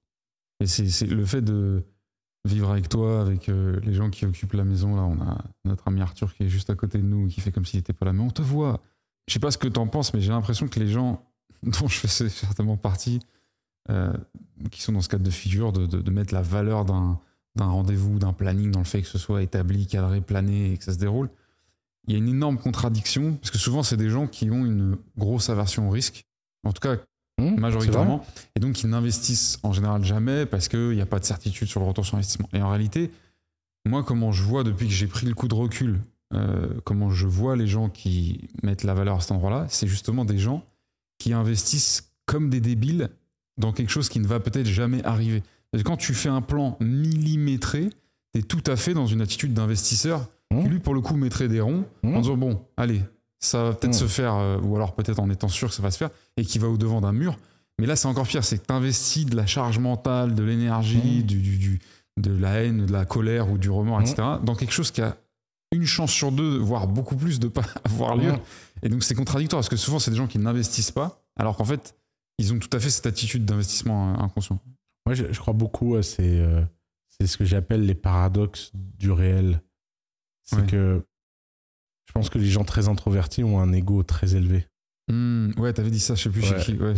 Et c'est le fait de vivre avec toi, avec euh, les gens qui occupent la maison. Là, on a notre ami Arthur qui est juste à côté de nous, qui fait comme s'il n'était pas là, mais on te voit. Je sais pas ce que tu en penses, mais j'ai l'impression que les gens dont je fais certainement partie, euh, qui sont dans ce cadre de figure, de, de- de mettre la valeur d'un rendez-vous, d'un planning, dans le fait que ce soit établi, cadré, plané et que ça se déroule. Il y a une énorme contradiction, parce que souvent, c'est des gens qui ont une grosse aversion au risque. En tout cas,
Hum,
majoritairement, et donc ils n'investissent en général jamais parce qu'il n'y a pas de certitude sur le retour sur investissement. Et en réalité, moi, comment je vois depuis que j'ai pris le coup de recul, euh, comment je vois les gens qui mettent la valeur à cet endroit-là, c'est justement des gens qui investissent comme des débiles dans quelque chose qui ne va peut-être jamais arriver. Parce que quand tu fais un plan millimétré, tu es tout à fait dans une attitude d'investisseur
Mmh.
qui, lui, pour le coup, mettrait des ronds
Mmh.
en disant bon, allez, ça va peut-être
Mmh.
se faire, euh, ou alors peut-être en étant sûr que ça va se faire, et qui va au-devant d'un mur. Mais là, c'est encore pire, c'est que tu investis de la charge mentale, de l'énergie,
Mmh.
du, du- du- de la haine, de la colère ou du remords,
Mmh.
etc., dans quelque chose qui a une chance sur deux, voire beaucoup plus, de pas avoir lieu. Et donc, c'est contradictoire, parce que souvent, c'est des gens qui n'investissent pas, alors qu'en fait, ils ont tout à fait cette attitude d'investissement euh, inconscient.
Moi, je, je crois beaucoup à ces. euh, c'est ce que j'appelle les paradoxes du réel. C'est
Ouais.
que pense que les gens très introvertis ont un ego très élevé.
Hmm, ouais, t'avais dit ça, je sais plus
Ouais.
chez qui. ouais.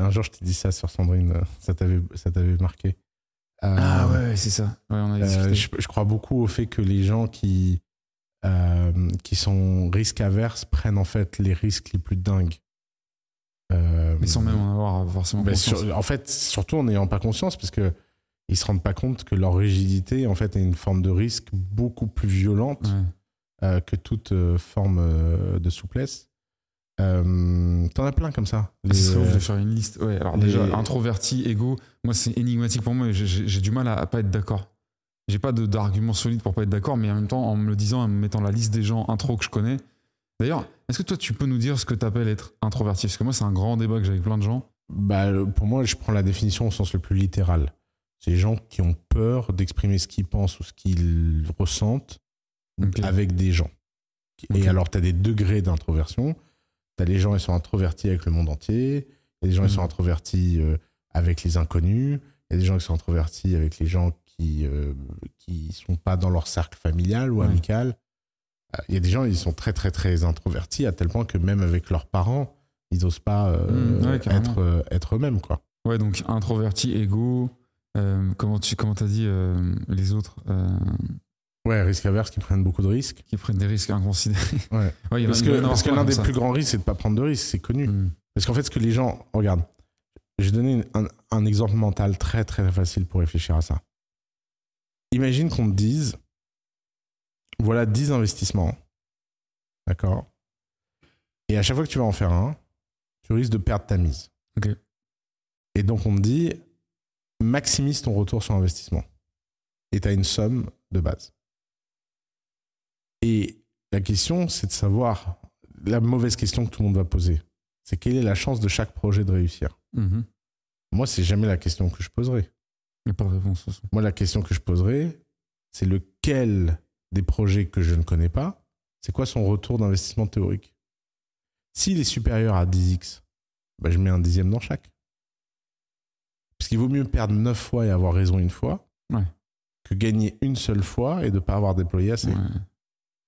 Un jour, je t'ai dit ça sur Sandrine. euh, Ça t'avait, ça t'avait marqué. Euh,
Ah ouais, c'est ça. Ouais, on a
euh, je, je crois beaucoup au fait que les gens qui, euh, qui sont risques averses prennent en fait les risques les plus dingues.
Mais sans même en avoir forcément conscience.
sur- en fait, surtout en n'ayant pas conscience, parce que ils se rendent pas compte que leur rigidité, en fait, est une forme de risque beaucoup plus violente
Ouais.
Euh, que toute euh, forme euh, de souplesse. Euh, T'en as plein comme ça.
Ah,
Les,
serait ouf de faire une liste. Ouais, alors
les-
déjà, introverti, égo, moi c'est énigmatique pour moi et j'ai- du mal à, à pas être d'accord. J'ai pas d'argument solide pour pas être d'accord, mais en même temps, en me le disant, en me mettant la liste des gens intro que je connais. D'ailleurs, est-ce que toi tu peux nous dire ce que tu appelles être introverti? Parce que moi, c'est un grand débat que j'ai avec plein de gens.
bah, pour moi, je prends la définition au sens le plus littéral. C'est les gens qui ont peur d'exprimer ce qu'ils pensent ou ce qu'ils ressentent Avec des gens. Et alors, tu as des degrés d'introversion. Tu as les gens, ils sont introvertis avec le monde entier. Il y a des gens,
Mhm.
ils sont introvertis euh, avec les inconnus. Il y a des gens qui sont introvertis avec les gens qui euh, qui sont pas dans leur cercle familial ou
Ouais.
amical. Euh, Il y a des gens, ils sont très, très, très introvertis à tel point que même avec leurs parents, ils n'osent pas euh,
Mhm, ouais,
être, euh, être eux-mêmes, quoi.
Ouais, donc introverti, égo. euh, comment tu comment as dit euh, les autres euh,
Ouais, risque averse qui prennent beaucoup de risques.
qui prennent des risques inconsidérés
Ouais. Parce que, parce l'un des
ça.
plus grands risques, c'est de pas prendre de risques, c'est connu.
Hmm.
Parce qu'en fait, ce que les gens. Regarde, Je vais donner un, un exemple mental très très facile pour réfléchir à ça. Imagine qu'on te dise, voilà 10 investissements, d'accord? Et à chaque fois que tu vas en faire un, tu risques de perdre ta mise.
Ok.
Et donc on te dit, maximise ton retour sur investissement. Et tu as une somme de base. Et la question, c'est de savoir, la mauvaise question que tout le monde va poser, c'est quelle est la chance de chaque projet de réussir?
Mhm.
Moi, c'est jamais la question que je poserai.
Il n'y a pas de réponse. façon.
Moi, la question que je poserai, c'est lequel des projets que je ne connais pas, c'est quoi son retour d'investissement théorique? S'il est supérieur à 10x, bah, je mets un dixième dans chaque. Parce qu'il vaut mieux perdre 9 fois et avoir raison une fois
Ouais.
que gagner une seule fois et de ne pas avoir déployé assez.
Ouais.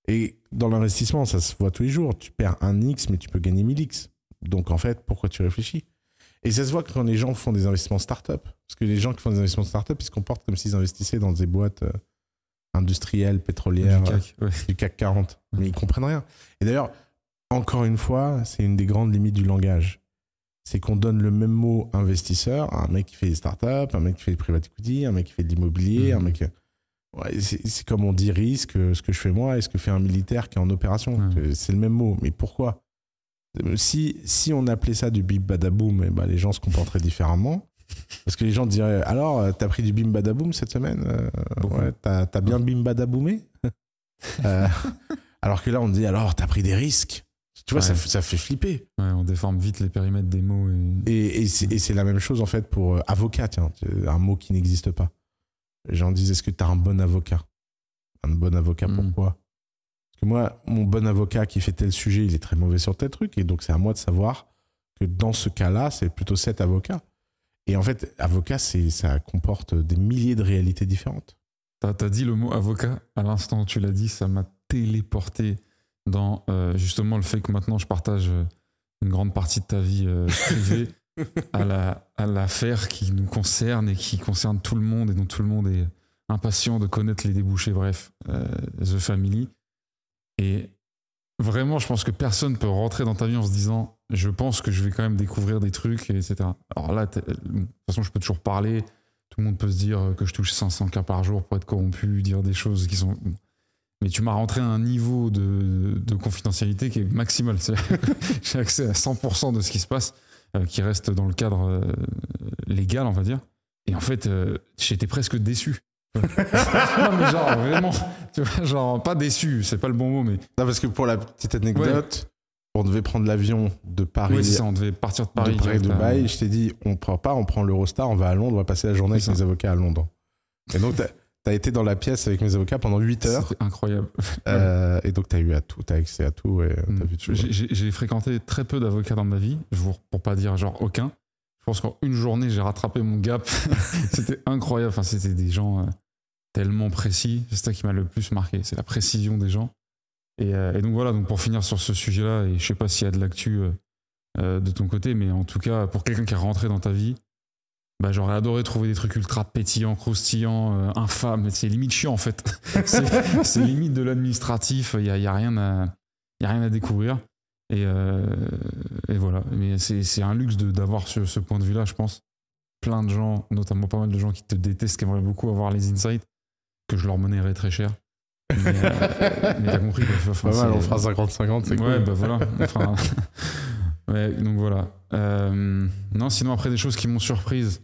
Et dans l'investissement, ça se voit tous les jours. Tu perds un X, mais tu peux gagner 1000 X. Donc en fait, pourquoi tu réfléchis? Et ça se voit quand les gens font des investissements start-up. Parce que les gens qui font des investissements start-up, ils se comportent comme s'ils investissaient dans des boîtes euh, industrielles, pétrolières,
Du CAC, ouais.
du CAC 40. Mais ils comprennent rien. Et d'ailleurs, encore une fois, c'est une des grandes limites du langage. C'est qu'on donne le même mot investisseur à un mec qui fait des startups, un mec qui fait des private equity, un mec qui fait de l'immobilier,
Mhm.
un mec. Ouais, c'est comme on dit risque, euh, ce que je fais moi et ce que fait un militaire qui est en opération.
Ouais.
C'est- le même mot. Mais pourquoi? Euh, si, si on appelait ça du bim badaboum, eh ben, les gens se comporteraient différemment. Parce que les gens diraient Alors, euh, t'as pris du bim badaboum cette semaine? Euh. Ouais, t'as bien bim badaboumé? Euh, Alors que là, on dit Alors, t'as pris des risques. Tu vois, ça, fait- ça fait flipper.
On déforme vite les périmètres des mots. Et...
Et, et c'est la même chose en fait pour euh, avocat, tiens, un mot qui n'existe pas. Les gens disent est-ce que tu as un bon avocat? Un bon avocat,
Mm.
pourquoi? Parce que moi, mon bon avocat qui fait tel sujet, il est très mauvais sur tel truc, et donc c'est à moi de savoir que dans ce cas-là, c'est plutôt cet avocat. Et en fait, avocat, ça comporte des milliers de réalités différentes.
T'as as dit le mot avocat à l'instant où tu l'as dit, ça m'a téléporté dans euh, justement le fait que maintenant je partage euh, une grande partie de ta vie euh, privée à la à l'affaire qui nous concerne et qui concerne tout le monde et dont tout le monde est impatient de connaître les débouchés. Bref, euh, The Family. Et vraiment, je pense que personne peut rentrer dans ta vie en se disant, je pense que je vais quand même découvrir des trucs, et etc. Alors là, t'es- de toute façon, je peux toujours parler. Tout le monde peut se dire que je touche 500 cas par jour pour être corrompu, dire des choses qui sont. Mais tu m'as rentré à un niveau de, de confidentialité qui est maximal. J'ai accès à 100% de ce qui se passe, euh, qui reste dans le cadre euh, légal, on va dire. Et en fait, euh, j'étais presque déçu. non, mais genre, vraiment, tu vois, genre, pas déçu, c'est pas le bon mot, mais
Non, parce que pour la petite anecdote, on devait prendre l'avion de Paris,
oui, ça, on devait partir de Paris.
de Paris
à-
Dubaï. Je t'ai dit, on prend pas, on prend l'Eurostar, on va à Londres, on va passer la journée avec
ça.
mes avocats à Londres. Et donc, t'as as été dans la pièce avec mes avocats pendant 8 heures.
C'était incroyable.
Euh, et donc, tu as eu à tout, tu as accès à tout et tu
Mm.
vu tout.
J'ai- fréquenté très peu d'avocats dans ma vie, pour pas dire genre aucun. Je pense qu'en une journée, j'ai rattrapé mon gap. c'était incroyable. Enfin, c'était des gens euh, tellement précis. C'est ça qui m'a le plus marqué. C'est la précision des gens. Et, euh, et donc voilà, donc pour finir sur ce sujet-là, et je sais pas s'il y a de l'actu euh, euh, de ton côté, mais en tout cas, pour quelqu'un qui est rentré dans ta vie, bah, j'aurais adoré trouver des trucs ultra pétillants, croustillants, euh, infâmes. C'est limite chiant en fait. c'est limite de l'administratif. Il n'y a, y a rien à, y a rien à découvrir. Et, euh, et voilà. Mais c'est un luxe de- d'avoir ce, ce point de vue-là, je pense. Plein de gens, notamment pas mal de gens qui te détestent, qui aimeraient beaucoup avoir les insights, que je leur monérais très cher. Mais, euh, mais t'as compris. quoi. Enfin,
Pas mal, on fera 50-50, c'est
ouais,
cool.
bah voilà. Un- ouais, donc voilà. Euh, non, sinon, après des choses qui m'ont surprise,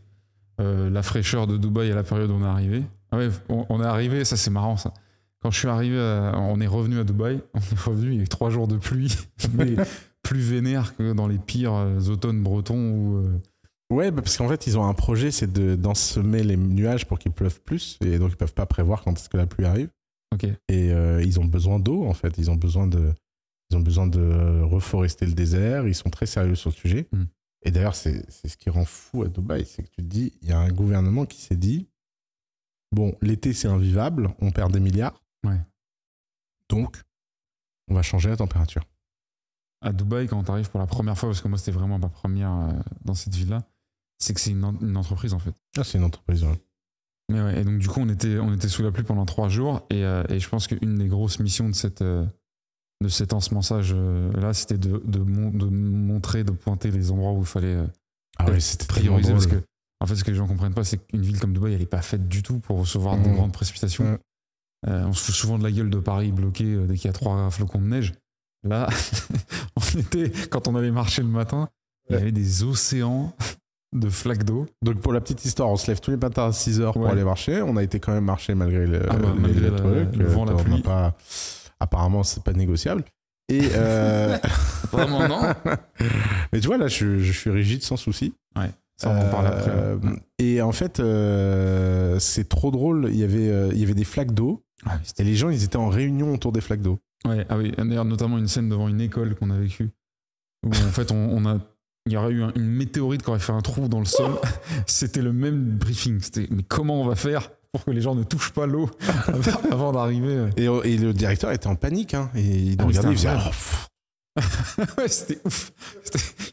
euh, la fraîcheur de Dubaï à la période où on est arrivé. Ah ouais, on, on est arrivé, ça c'est marrant ça. Quand je suis arrivé, à- on est revenu à Dubaï, on est revenu, il y a eu trois jours de pluie, mais plus vénère que dans les pires euh, automnes bretons où.
Ouais, bah, parce qu'en fait, ils ont un projet, c'est de- d'ensemer les nuages pour qu'ils pleuvent plus. Et donc, ils peuvent pas prévoir quand est-ce que la pluie arrive.
Ok.
Et euh, ils ont besoin d'eau, en fait. Ils ont besoin de, ils ont besoin de reforester le désert. Ils sont très sérieux sur le sujet.
Mm.
Et d'ailleurs, c'est ce qui rend fou à Dubaï. C'est que tu te dis, il y a un gouvernement qui s'est dit bon, l'été, c'est invivable. On perd des milliards.
Ouais.
Donc, on va changer la température.
À Dubaï, quand t'arrives pour la première fois, parce que moi c'était vraiment ma première euh, dans cette ville-là, c'est que c'est une, en- une entreprise en fait.
Ah, c'est une entreprise. ouais.
Mais ouais, et donc du coup, on était, on était sous la pluie pendant trois jours, et, euh, et je pense qu'une des grosses missions de, cette, euh, de cet ensemençage euh, là, c'était de, de, mon- de montrer, de pointer les endroits où il fallait euh,
Ah ouais, c'était
priorisé
tellement
parce que en fait ce que les gens comprennent pas c'est qu'une ville comme Dubaï elle est pas faite du tout pour recevoir de
Mhm.
grandes précipitations. Euh, on se fout souvent de la gueule de Paris bloqué euh, dès qu'il y a trois flocons de neige là on était quand on allait marcher le matin il y avait des océans de flaques d'eau
Donc pour la petite histoire, on se lève tous les matins à 6 heures pour
Ouais.
aller marcher. On a été quand même marcher malgré le,
Ah bah,
les,
malgré
les
la-
trucs.
le vent, la
On
pluie.
Pas, apparemment, c'est pas négociable. Et euh,
vraiment non
mais tu vois, là, je, je suis rigide sans souci.
ça on en parle après
Euh,
ouais.
Et en fait, euh, c'est trop drôle. Il y avait, euh, il y avait des flaques d'eau
Ah,
et les gens, ils étaient en réunion autour des flaques d'eau.
Ouais, ah oui, d'ailleurs, notamment une scène devant une école qu'on a vécue. Où en fait, on, on a. Il y aurait eu un- une météorite qui aurait fait un trou dans le sol. C'était le même briefing. C'était, mais comment on va faire pour que les gens ne touchent pas l'eau avant- d'arriver
Et, et le directeur était en panique. Hein, et il
Ah
regardait, il faisait. Oh.
Ouais, c'était ouf.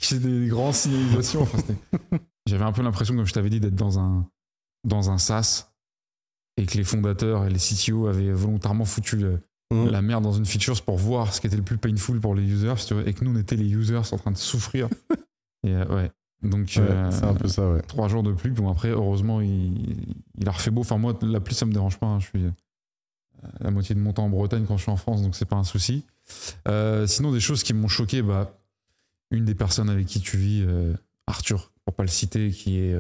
J'ai des grands signalisations. Enfin, J'avais un peu l'impression, comme je t'avais dit, d'être dans un, dans un SaaS et que les fondateurs et les CTO avaient volontairement foutu le-
Mhm.
la merde dans une feature pour voir ce qui était le plus painful pour les users et que nous, on était les users en train de souffrir. et euh, ouais. Donc,
Ouais,
euh,
c'est un peu ça, ouais.
trois jours de pluie. Bon, après, heureusement, il, il a refait beau. Enfin, moi, la pluie, ça me dérange pas. hein. Je suis euh, la moitié de mon temps en Bretagne quand je suis en France, donc c'est pas un souci. Euh, sinon, des choses qui m'ont choqué, bah, une des personnes avec qui tu vis, euh, Arthur, pour pas le citer, qui est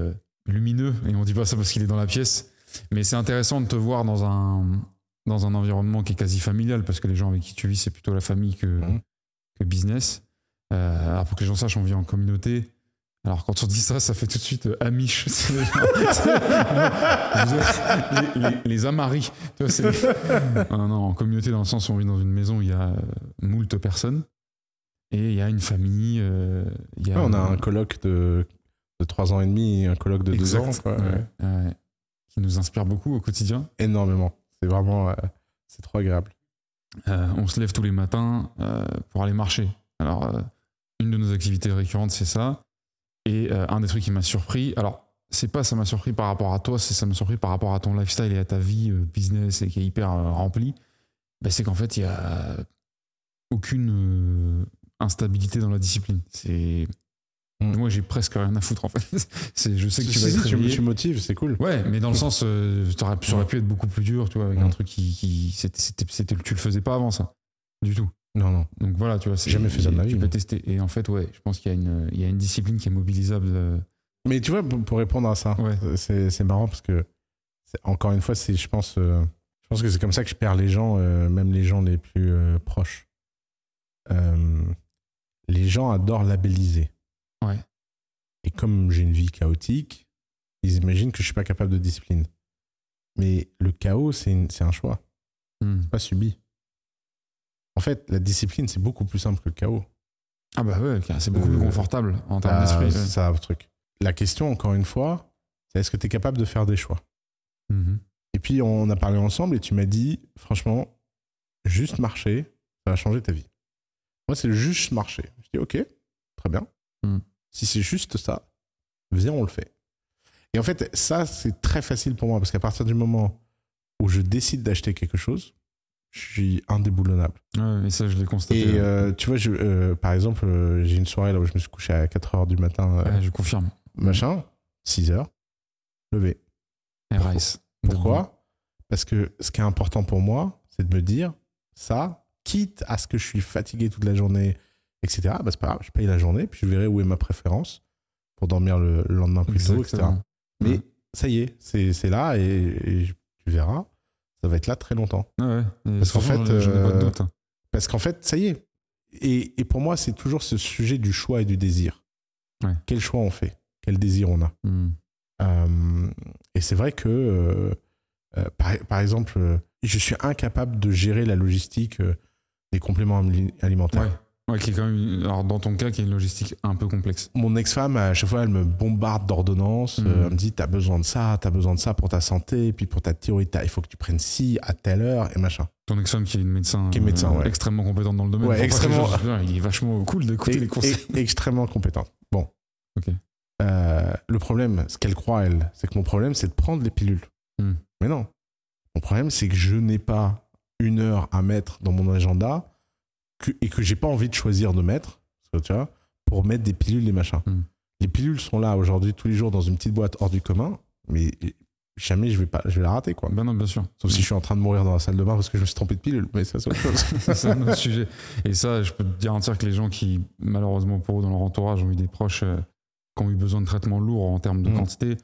lumineux, et on dit pas ça parce qu'il est dans la pièce, mais c'est intéressant de te voir dans un, dans un environnement qui est quasi familial, parce que les gens avec qui tu vis, c'est plutôt la famille que,
Mhm.
que business. Alors pour que les gens sachent, on vit en communauté. Alors quand on dit ça, ça fait tout de suite euh, Amish. Les, les, Amaris. Non, non, en communauté dans le sens où on vit dans une maison il y a euh, moult personnes et il y a une famille. euh, il y a,
Ouais, on a un colloque de, de 3 ans et demi et un colloque de 2
Exact.
ans. quoi,
Ouais, qui nous inspire beaucoup au quotidien.
Énormément. C'est vraiment. euh, c'est trop agréable.
Euh, on se lève tous les matins pour aller marcher. Alors, une de nos activités récurrentes, c'est ça. Et euh, un des trucs qui m'a surpris, alors, c'est pas ça m'a surpris par rapport à toi, c'est ça m'a surpris par rapport à ton lifestyle et à ta vie euh, business et qui est hyper euh, remplie. Ben, c'est qu'en fait, il y a aucune instabilité dans la discipline. C'est.
Mm.
Moi, j'ai presque rien à foutre en fait. c'est, je sais que tu
Si,
vas
si,
être
tu,
réveillé.
tu motives, c'est cool.
Ouais, mais dans le sens, ça aurait pu être beaucoup plus dur, tu vois, avec
Mm.
un truc qui, qui c'était- tu le faisais pas avant ça, du tout.
Non, non.
Donc voilà, tu vois, c'est,
Jamais fait ça de ma
Tu
vie,
peux
moi.
tester. Et en fait, ouais, je pense qu'il y a une, il y a une discipline qui est mobilisable. euh,
Mais tu vois, pour, répondre à ça,
Ouais.
c'est, c'est marrant parce que, c'est- encore une fois, c'est, je, pense, euh, je pense que c'est comme ça que je perds les gens, euh, même les gens les plus euh, proches. Les gens adorent labelliser.
Ouais.
Et comme j'ai une vie chaotique, ils imaginent que je suis pas capable de discipline. Mais le chaos, c'est, c'est un choix,
hmm.
pas subi. En fait, la discipline, c'est beaucoup plus simple que le chaos.
Ah bah ouais, c'est beaucoup
Euh,
plus confortable en termes
Ah,
d'esprit.
c'est ça, le truc. La question, encore une fois, c'est est-ce que tu es capable de faire des choix?
Mhm.
Et puis, on a parlé ensemble et tu m'as dit, franchement, juste marcher, ça va changer ta vie. Moi, c'est juste marcher. Je dis, ok, très bien.
Mm.
Si c'est juste ça, viens, on le fait. Et en fait, ça, c'est très facile pour moi parce qu'à partir du moment où je décide d'acheter quelque chose, je suis indéboulonnable.
Ouais, mais ça, je l'ai constaté.
Et euh, tu vois, je, euh, par exemple, euh, j'ai une soirée là où je me suis couché à 4 heures du matin,
Ouais, je confirme.
machin, 6 heures, levé.
Et Rice.
Pourquoi Parce que ce qui est important pour moi, c'est de me dire ça, quitte à ce que je suis fatigué toute la journée, etc. Bah, c'est pas grave, je paye la journée, puis je verrai où est ma préférence pour dormir le, le lendemain plus tôt, etc. Mais
Ouais.
ça y est, c'est c'est là et, et tu verras, ça va être là très longtemps.
Ouais, ouais. Et
Parce qu'en fait, euh,
hein.
Parce qu'en fait, ça y est. Et, et pour moi, c'est toujours ce sujet du choix et du désir.
Ouais.
Quel choix on fait? Quel désir on a?
Hmm.
Euh, et c'est vrai que, euh, euh, par, par exemple, euh, je suis incapable de gérer la logistique euh, des compléments ali- alimentaires.
Ouais. Ouais, qui est quand même, alors dans ton cas, qui est une logistique un peu complexe.
Mon ex-femme, à chaque fois, elle me bombarde d'ordonnances.
Mhm.
euh, elle me dit T'as besoin de ça, t'as besoin de ça pour ta santé, puis pour ta théorie, t'as- il faut que tu prennes ci à telle heure, et machin.
Ton ex-femme qui est une médecin,
Qui est médecin,
euh,
ouais.
extrêmement compétente dans le domaine.
Ouais, extrêmement-
il est vachement cool d'écouter les conseils.
extrêmement compétente. Bon.
Ok.
Euh, le problème, ce qu'elle croit, elle, c'est que mon problème, c'est de prendre les pilules.
Hmm.
Mais non. Mon problème, c'est que je n'ai pas une heure à mettre dans mon agenda que- et que j'ai pas envie de choisir de mettre, tu vois, pour mettre des pilules et machins.
Hmm.
Les pilules sont là aujourd'hui tous les jours dans une petite boîte hors du commun, mais jamais je vais pas, je vais la rater quoi.
Ben non, bien sûr.
Sauf si je suis en train de mourir dans la salle de bain parce que je me suis trompé de pilule, mais ça c'est autre chose.
c'est un autre sujet. Et ça, je peux te garantir que les gens qui, malheureusement pour eux, dans leur entourage, ont eu des proches euh, qui ont eu besoin de traitements lourds en termes de
Mm.
quantité,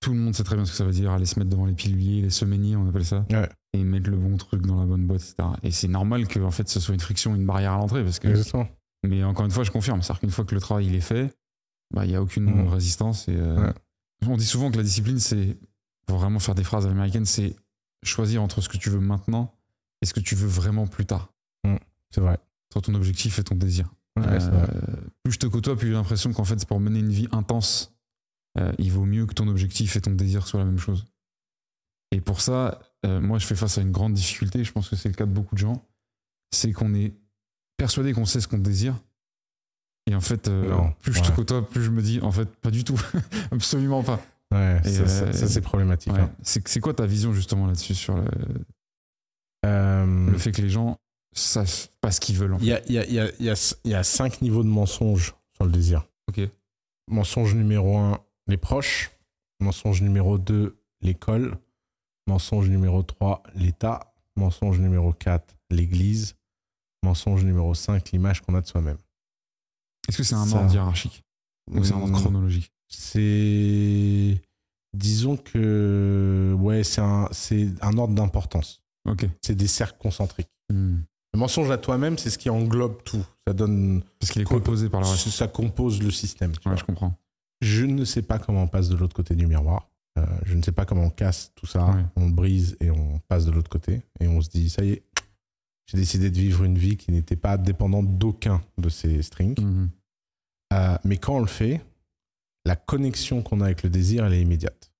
tout le monde sait très bien ce que ça veut dire, aller se mettre devant les piluliers, les semainiers, on appelle ça,
Ouais.
Et mettre le bon truc dans la bonne boîte, etc. Et c'est normal que en fait, ce soit une friction, une barrière à l'entrée, parce que.
Exactement.
Mais encore une fois, je confirme, c'est-à-dire qu'une fois que le travail il est fait, bah, il n'y a aucune
Mm.
résistance. Et, euh,
Ouais.
On dit souvent que la discipline, c'est, pour vraiment faire des phrases américaines, c'est choisir entre ce que tu veux maintenant et ce que tu veux vraiment plus tard.
C'est vrai.
Entre ton objectif et ton désir.
Ouais,
Euh, plus je te côtoie, plus j'ai l'impression qu'en fait, pour mener une vie intense, euh, il vaut mieux que ton objectif et ton désir soient la même chose. Et pour ça, euh, moi, je fais face à une grande difficulté, je pense que c'est le cas de beaucoup de gens, c'est qu'on est persuadé qu'on sait ce qu'on désire. Et en fait, euh,
Non,
plus je te côtoie, plus je me dis, en fait, pas du tout. Absolument pas.
Ouais,
Et,
ça,
euh,
ça, c'est problématique.
Ouais.
hein.
C'est quoi ta vision justement là-dessus, sur le, le fait que les gens sachent pas ce qu'ils veulent en
Il y a, il y, a, il y, a, il y, a, il y a cinq niveaux de mensonges sur le désir.
Ok.
Mensonge numéro un, les proches. Mensonge numéro 2, l'école. Mensonge numéro 3, l'État. Mensonge numéro 4, l'Église. Mensonge numéro 5, l'image qu'on a de soi-même.
Est-ce que c'est un ordre hiérarchique ou c'est un ordre
Hum,
chronologique?
C'est. Disons que. Ouais, c'est un, un ordre d'importance.
Ok.
C'est des cercles concentriques.
Hmm.
Le mensonge à toi-même, c'est ce qui englobe tout. Ça donne.
Parce qu'il est composé par le reste.
Ça compose le système. tu
Ouais,
vois.
je comprends.
Je ne sais pas comment on passe de l'autre côté du miroir. Euh, je ne sais pas comment on casse tout ça.
Ouais.
On le brise et on passe de l'autre côté. Et on se dit, ça y est, j'ai décidé de vivre une vie qui n'était pas dépendante d'aucun de ces strings.
Mhm.
Euh, mais quand on le fait, la connexion qu'on a avec le désir, elle est immédiate.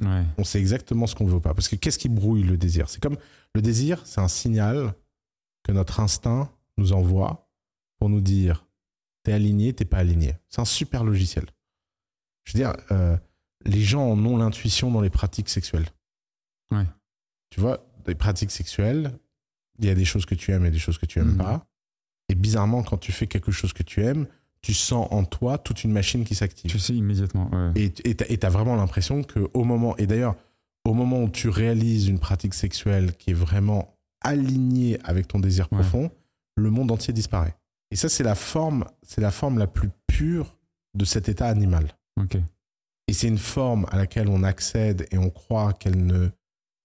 Ouais.
On sait exactement ce qu'on veut pas. Parce que qu'est-ce qui brouille le désir? C'est comme le désir, c'est un signal que notre instinct nous envoie pour nous dire t'es aligné, t'es pas aligné. C'est un super logiciel. Je veux dire, euh, les gens en ont l'intuition dans les pratiques sexuelles.
Ouais.
Tu vois, les pratiques sexuelles, il y a des choses que tu aimes et des choses que tu aimes
Mhm.
pas. Et bizarrement, quand tu fais quelque chose que tu aimes, tu sens en toi toute une machine qui s'active.
Tu sais immédiatement. Ouais.
Et et t'as vraiment l'impression que au moment, et d'ailleurs, au moment où tu réalises une pratique sexuelle qui est vraiment alignée avec ton désir
Ouais.
profond, le monde entier disparaît. Et ça, c'est la forme, c'est la forme la plus pure de cet état animal.
Ok.
Et c'est une forme à laquelle on accède et on croit qu'elle ne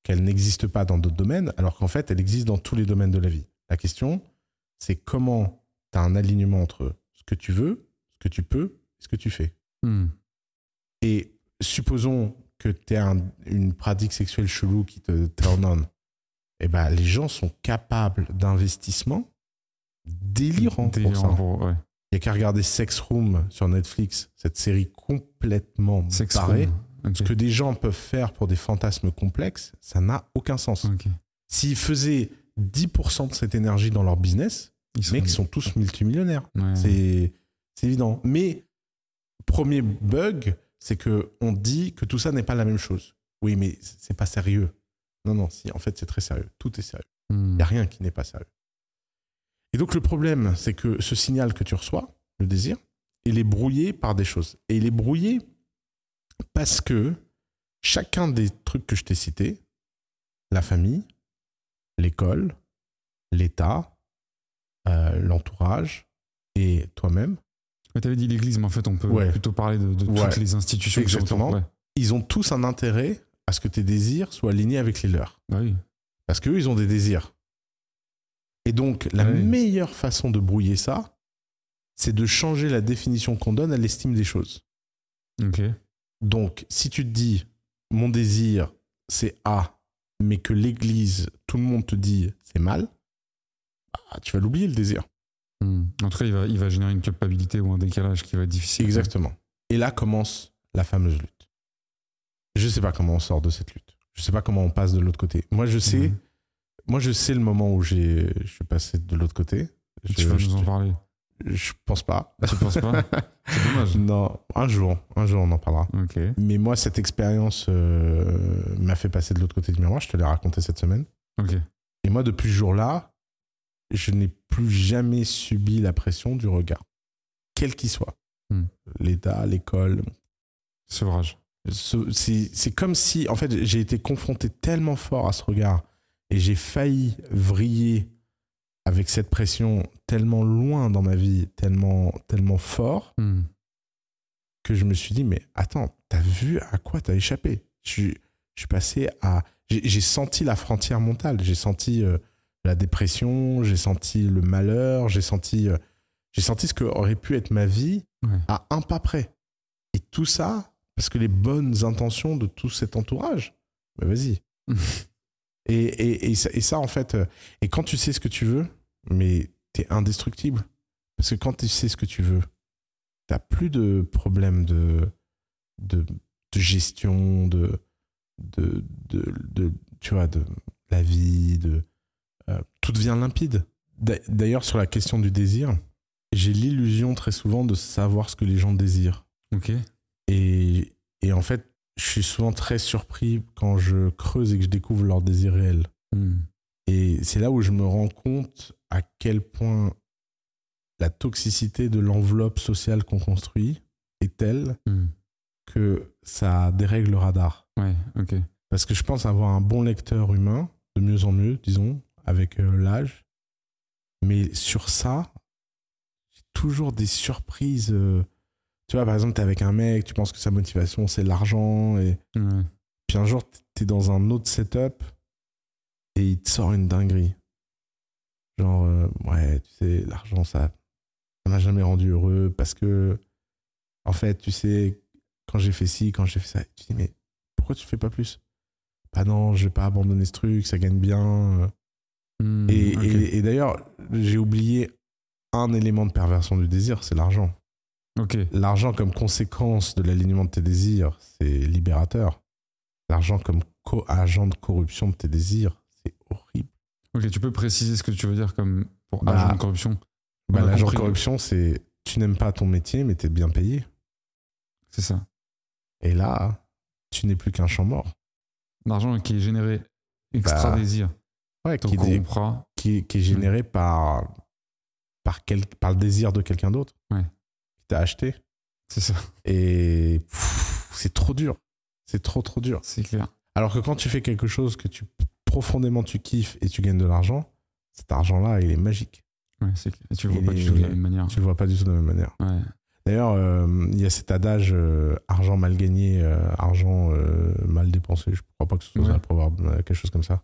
qu'elle n'existe pas dans d'autres domaines, alors qu'en fait, elle existe dans tous les domaines de la vie. La question, c'est comment tu as un alignement entre ce que tu veux, ce que tu peux, et ce que tu fais.
Hmm.
Et supposons que tu as une pratique sexuelle chelou qui te turn on. Eh ben, les gens sont capables d'investissement délirant pour
Délirant
ça.
pour- ouais.
Il n'y a qu'à regarder Sex Room sur Netflix, cette série complètement
Sex
barrée. Ce que des gens peuvent faire pour des fantasmes complexes, ça n'a aucun sens.
Ok.
S'ils faisaient 10% de cette énergie dans leur business,
Ils
mecs sont tous multimillionnaires.
Ouais.
C'est c'est évident. Mais premier bug, c'est que on dit que tout ça n'est pas la même chose. Oui, mais c'est pas sérieux. Non, non, si, en fait, c'est très sérieux. Tout est sérieux.
Hmm.
Il n'y a rien qui n'est pas sérieux. Et donc, le problème, c'est que ce signal que tu reçois, le désir, il est brouillé par des choses. Et il est brouillé parce que chacun des trucs que je t'ai cités, la famille, l'école, l'État, euh, l'entourage et toi-même,
Ouais, T'avais dit l'église, mais en fait, on peut
Ouais.
plutôt parler de, de
Ouais.
toutes les institutions.
Exactement.
Ouais.
ils ont tous un intérêt à ce que tes désirs soient alignés avec les leurs.
Bah oui.
Parce qu'eux, ils ont des désirs. Et donc, la meilleure façon de brouiller ça, c'est de changer la définition qu'on donne à l'estime des choses.
Ok.
Donc, si tu te dis, mon désir, c'est A, mais que l'Église, tout le monde te dit, c'est mal, bah, tu vas l'oublier, le désir.
Hmm. En tout cas, il va, il va générer une culpabilité ou un décalage qui va être difficile.
Exactement. Et là commence la fameuse lutte. Je sais pas comment on sort de cette lutte. Je sais pas comment on passe de l'autre côté. Moi, je sais,
Mhm.
Moi, je sais le moment où j'ai, je suis passé de l'autre côté. Je,
Tu vas nous en parler.
je pense pas.
Tu penses pas C'est dommage.
Non, un jour, un jour, on en parlera.
Ok.
Mais moi, cette expérience euh, m'a fait passer de l'autre côté du miroir. Je te l'ai raconté cette semaine.
Ok.
Et moi, depuis ce jour-là, je n'ai plus jamais subi la pression du regard, quel qu'il soit.
Hmm.
L'État, l'école.
Sevrage.
Ce- C'est c'est comme si, en fait, j'ai été confronté tellement fort à ce regard et j'ai failli vriller avec cette pression tellement loin dans ma vie, tellement, tellement fort,
Hmm.
que je me suis dit, mais attends, t'as vu à quoi t'as échappé? Je, suis- je suis passé à... J'ai j'ai senti la frontière mentale, j'ai senti euh, la dépression, j'ai senti le malheur, j'ai senti, euh, j'ai senti ce que aurait pu être ma vie
Ouais.
à un pas près. Et tout ça, parce que les bonnes intentions de tout cet entourage, bah vas-y. et, et, et, ça, et ça, en fait, euh, et quand tu sais ce que tu veux, mais t'es indestructible. Parce que quand tu sais ce que tu veux, t'as plus de problème de, de, de gestion, de, de, de, tu vois, de la vie, de, euh, tout devient limpide. D'a- D'ailleurs, sur la question du désir, j'ai l'illusion très souvent de savoir ce que les gens désirent.
Ok.
Et, et en fait, je suis souvent très surpris quand je creuse et que je découvre leur désir réel.
Hmm.
Et c'est là où je me rends compte à quel point la toxicité de l'enveloppe sociale qu'on construit est telle
Hmm.
que ça dérègle le radar.
Ouais, ok.
Parce que je pense avoir un bon lecteur humain, de mieux en mieux, disons, avec euh, l'âge. Mais sur ça, j'ai toujours des surprises. euh, Tu vois, par exemple, t'es avec un mec, tu penses que sa motivation, c'est l'argent. Et puis un jour, t'es dans un autre setup et il te sort une dinguerie. Genre, euh, ouais, tu sais, l'argent, ça ça m'a jamais rendu heureux parce que, en fait, tu sais, quand j'ai fait ci, quand j'ai fait ça, tu dis, mais pourquoi tu fais pas plus? Bah non, je vais pas abandonner ce truc, ça gagne bien.
Hmm,
Et,
ok.
et- et d'ailleurs, j'ai oublié un élément de perversion du désir, c'est l'argent.
Ok.
L'argent comme conséquence de l'alignement de tes désirs, c'est libérateur. L'argent comme co-agent de corruption de tes désirs, c'est horrible.
Ok, tu peux préciser ce que tu veux dire comme pour
Bah,
agent de corruption? On
Bah, L'agent de corruption, c'est tu n'aimes pas ton métier, mais tu es bien payé.
C'est ça.
Et là, tu n'es plus qu'un champ mort.
L'argent qui est généré extra
Bah. Ouais, qui, qui, qui est généré par, par, quel, par le désir de quelqu'un d'autre. Qui t'a acheté.
C'est ça.
Et c'est trop dur. C'est trop, trop dur.
C'est clair.
Alors que quand tu fais quelque chose que tu profondément tu kiffes et tu gagnes de l'argent, cet argent-là, il est magique.
Ouais, c'est clair. Et tu le vois
Il
pas du tout de la même manière.
Tu le vois pas du tout de la même manière.
Ouais.
D'ailleurs, euh, il y a cet adage euh, argent mal gagné, euh, argent mal dépensé. Je crois pas que ce soit
Ouais.
le proverbe, quelque chose comme ça.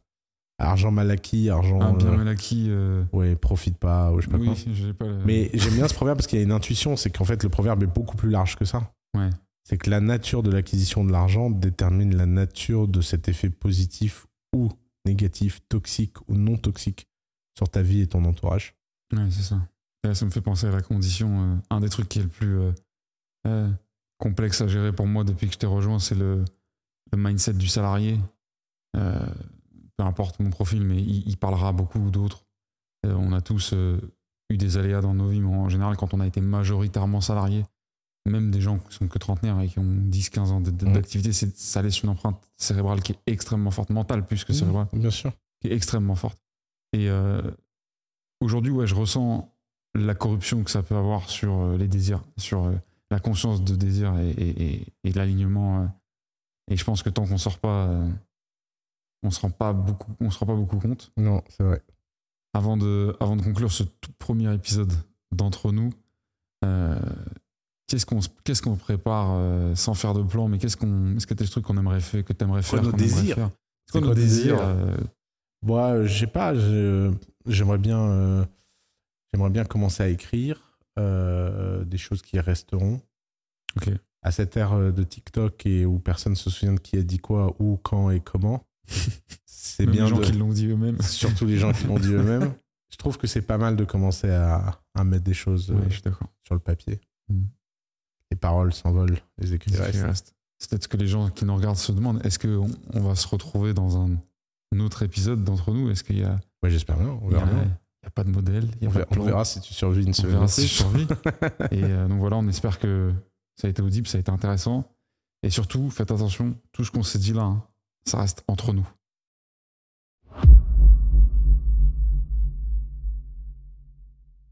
Argent mal acquis, argent.
Un bien
euh,
mal acquis. euh,
ouais, profite pas, ou je sais pas
Oui,
quoi.
pas. le-
Mais j'aime bien ce proverbe parce qu'il y a une intuition, c'est qu'en fait le proverbe est beaucoup plus large que ça.
Ouais.
C'est que la nature de l'acquisition de l'argent détermine la nature de cet effet positif ou négatif, toxique ou non toxique sur ta vie et ton entourage.
Ouais, c'est ça. Là, ça me fait penser à la condition. euh, un des trucs qui est le plus euh, euh, complexe à gérer pour moi depuis que je t'ai rejoint, c'est le, le mindset du salarié. Peu importe mon profil, mais il, il parlera à beaucoup d'autres. Euh, on a tous euh, eu des aléas dans nos vies, mais en général, quand on a été majoritairement salarié, même des gens qui sont que trentenaires et qui ont 10-15 ans
Mhm.
d'activité, ça laisse une empreinte cérébrale qui est extrêmement forte, mentale plus que cérébrale
Bien sûr.
qui est extrêmement forte. Et euh, aujourd'hui, ouais, je ressens la corruption que ça peut avoir sur les désirs, sur la conscience de désir et, et- et- et l'alignement. et je pense que tant qu'on sort pas, on se rend pas beaucoup, on se rend pas beaucoup compte.
Non, c'est vrai.
Avant de, avant de conclure ce tout premier épisode d'entre nous, euh, qu'est-ce qu'on, qu'est-ce qu'on prépare euh, sans faire de plan, mais qu'est-ce qu'on, est-ce que t'as des trucs qu'on aimerait faire, que t'aimerais
Quoi,
faire,
nos
qu'on
désirs
faire
C'est
quoi nos désirs euh,
Moi, euh, je sais pas, je- j'aimerais bien, euh, j'aimerais bien commencer à écrire euh, des choses qui resteront.
Ok.
À cette ère de TikTok et où personne se souvient de qui a dit quoi, où, quand et comment, c'est bien
les gens
de-
qui l'ont dit eux-mêmes.
surtout les gens qui l'ont dit eux-mêmes. Je trouve que c'est pas mal de commencer à, à mettre des choses euh,
Ouais,
sur le papier.
Mm.
Les paroles s'envolent, les écrits restent.
reste C'est peut-être ce que les gens qui nous regardent se demandent. Est-ce qu'on on va se retrouver dans un, un autre épisode d'entre nous? Est-ce qu'il y a,
Ouais, j'espère bien. On verra,
il y a pas de modèle il y a
On
pas
verra-
de
on verra si tu survis une
On
semaine.
verra
de
si je survis. Et euh, donc voilà, on espère que ça a été audible, ça a été intéressant. Et surtout, faites attention, tout ce qu'on s'est dit là, hein, ça reste entre nous.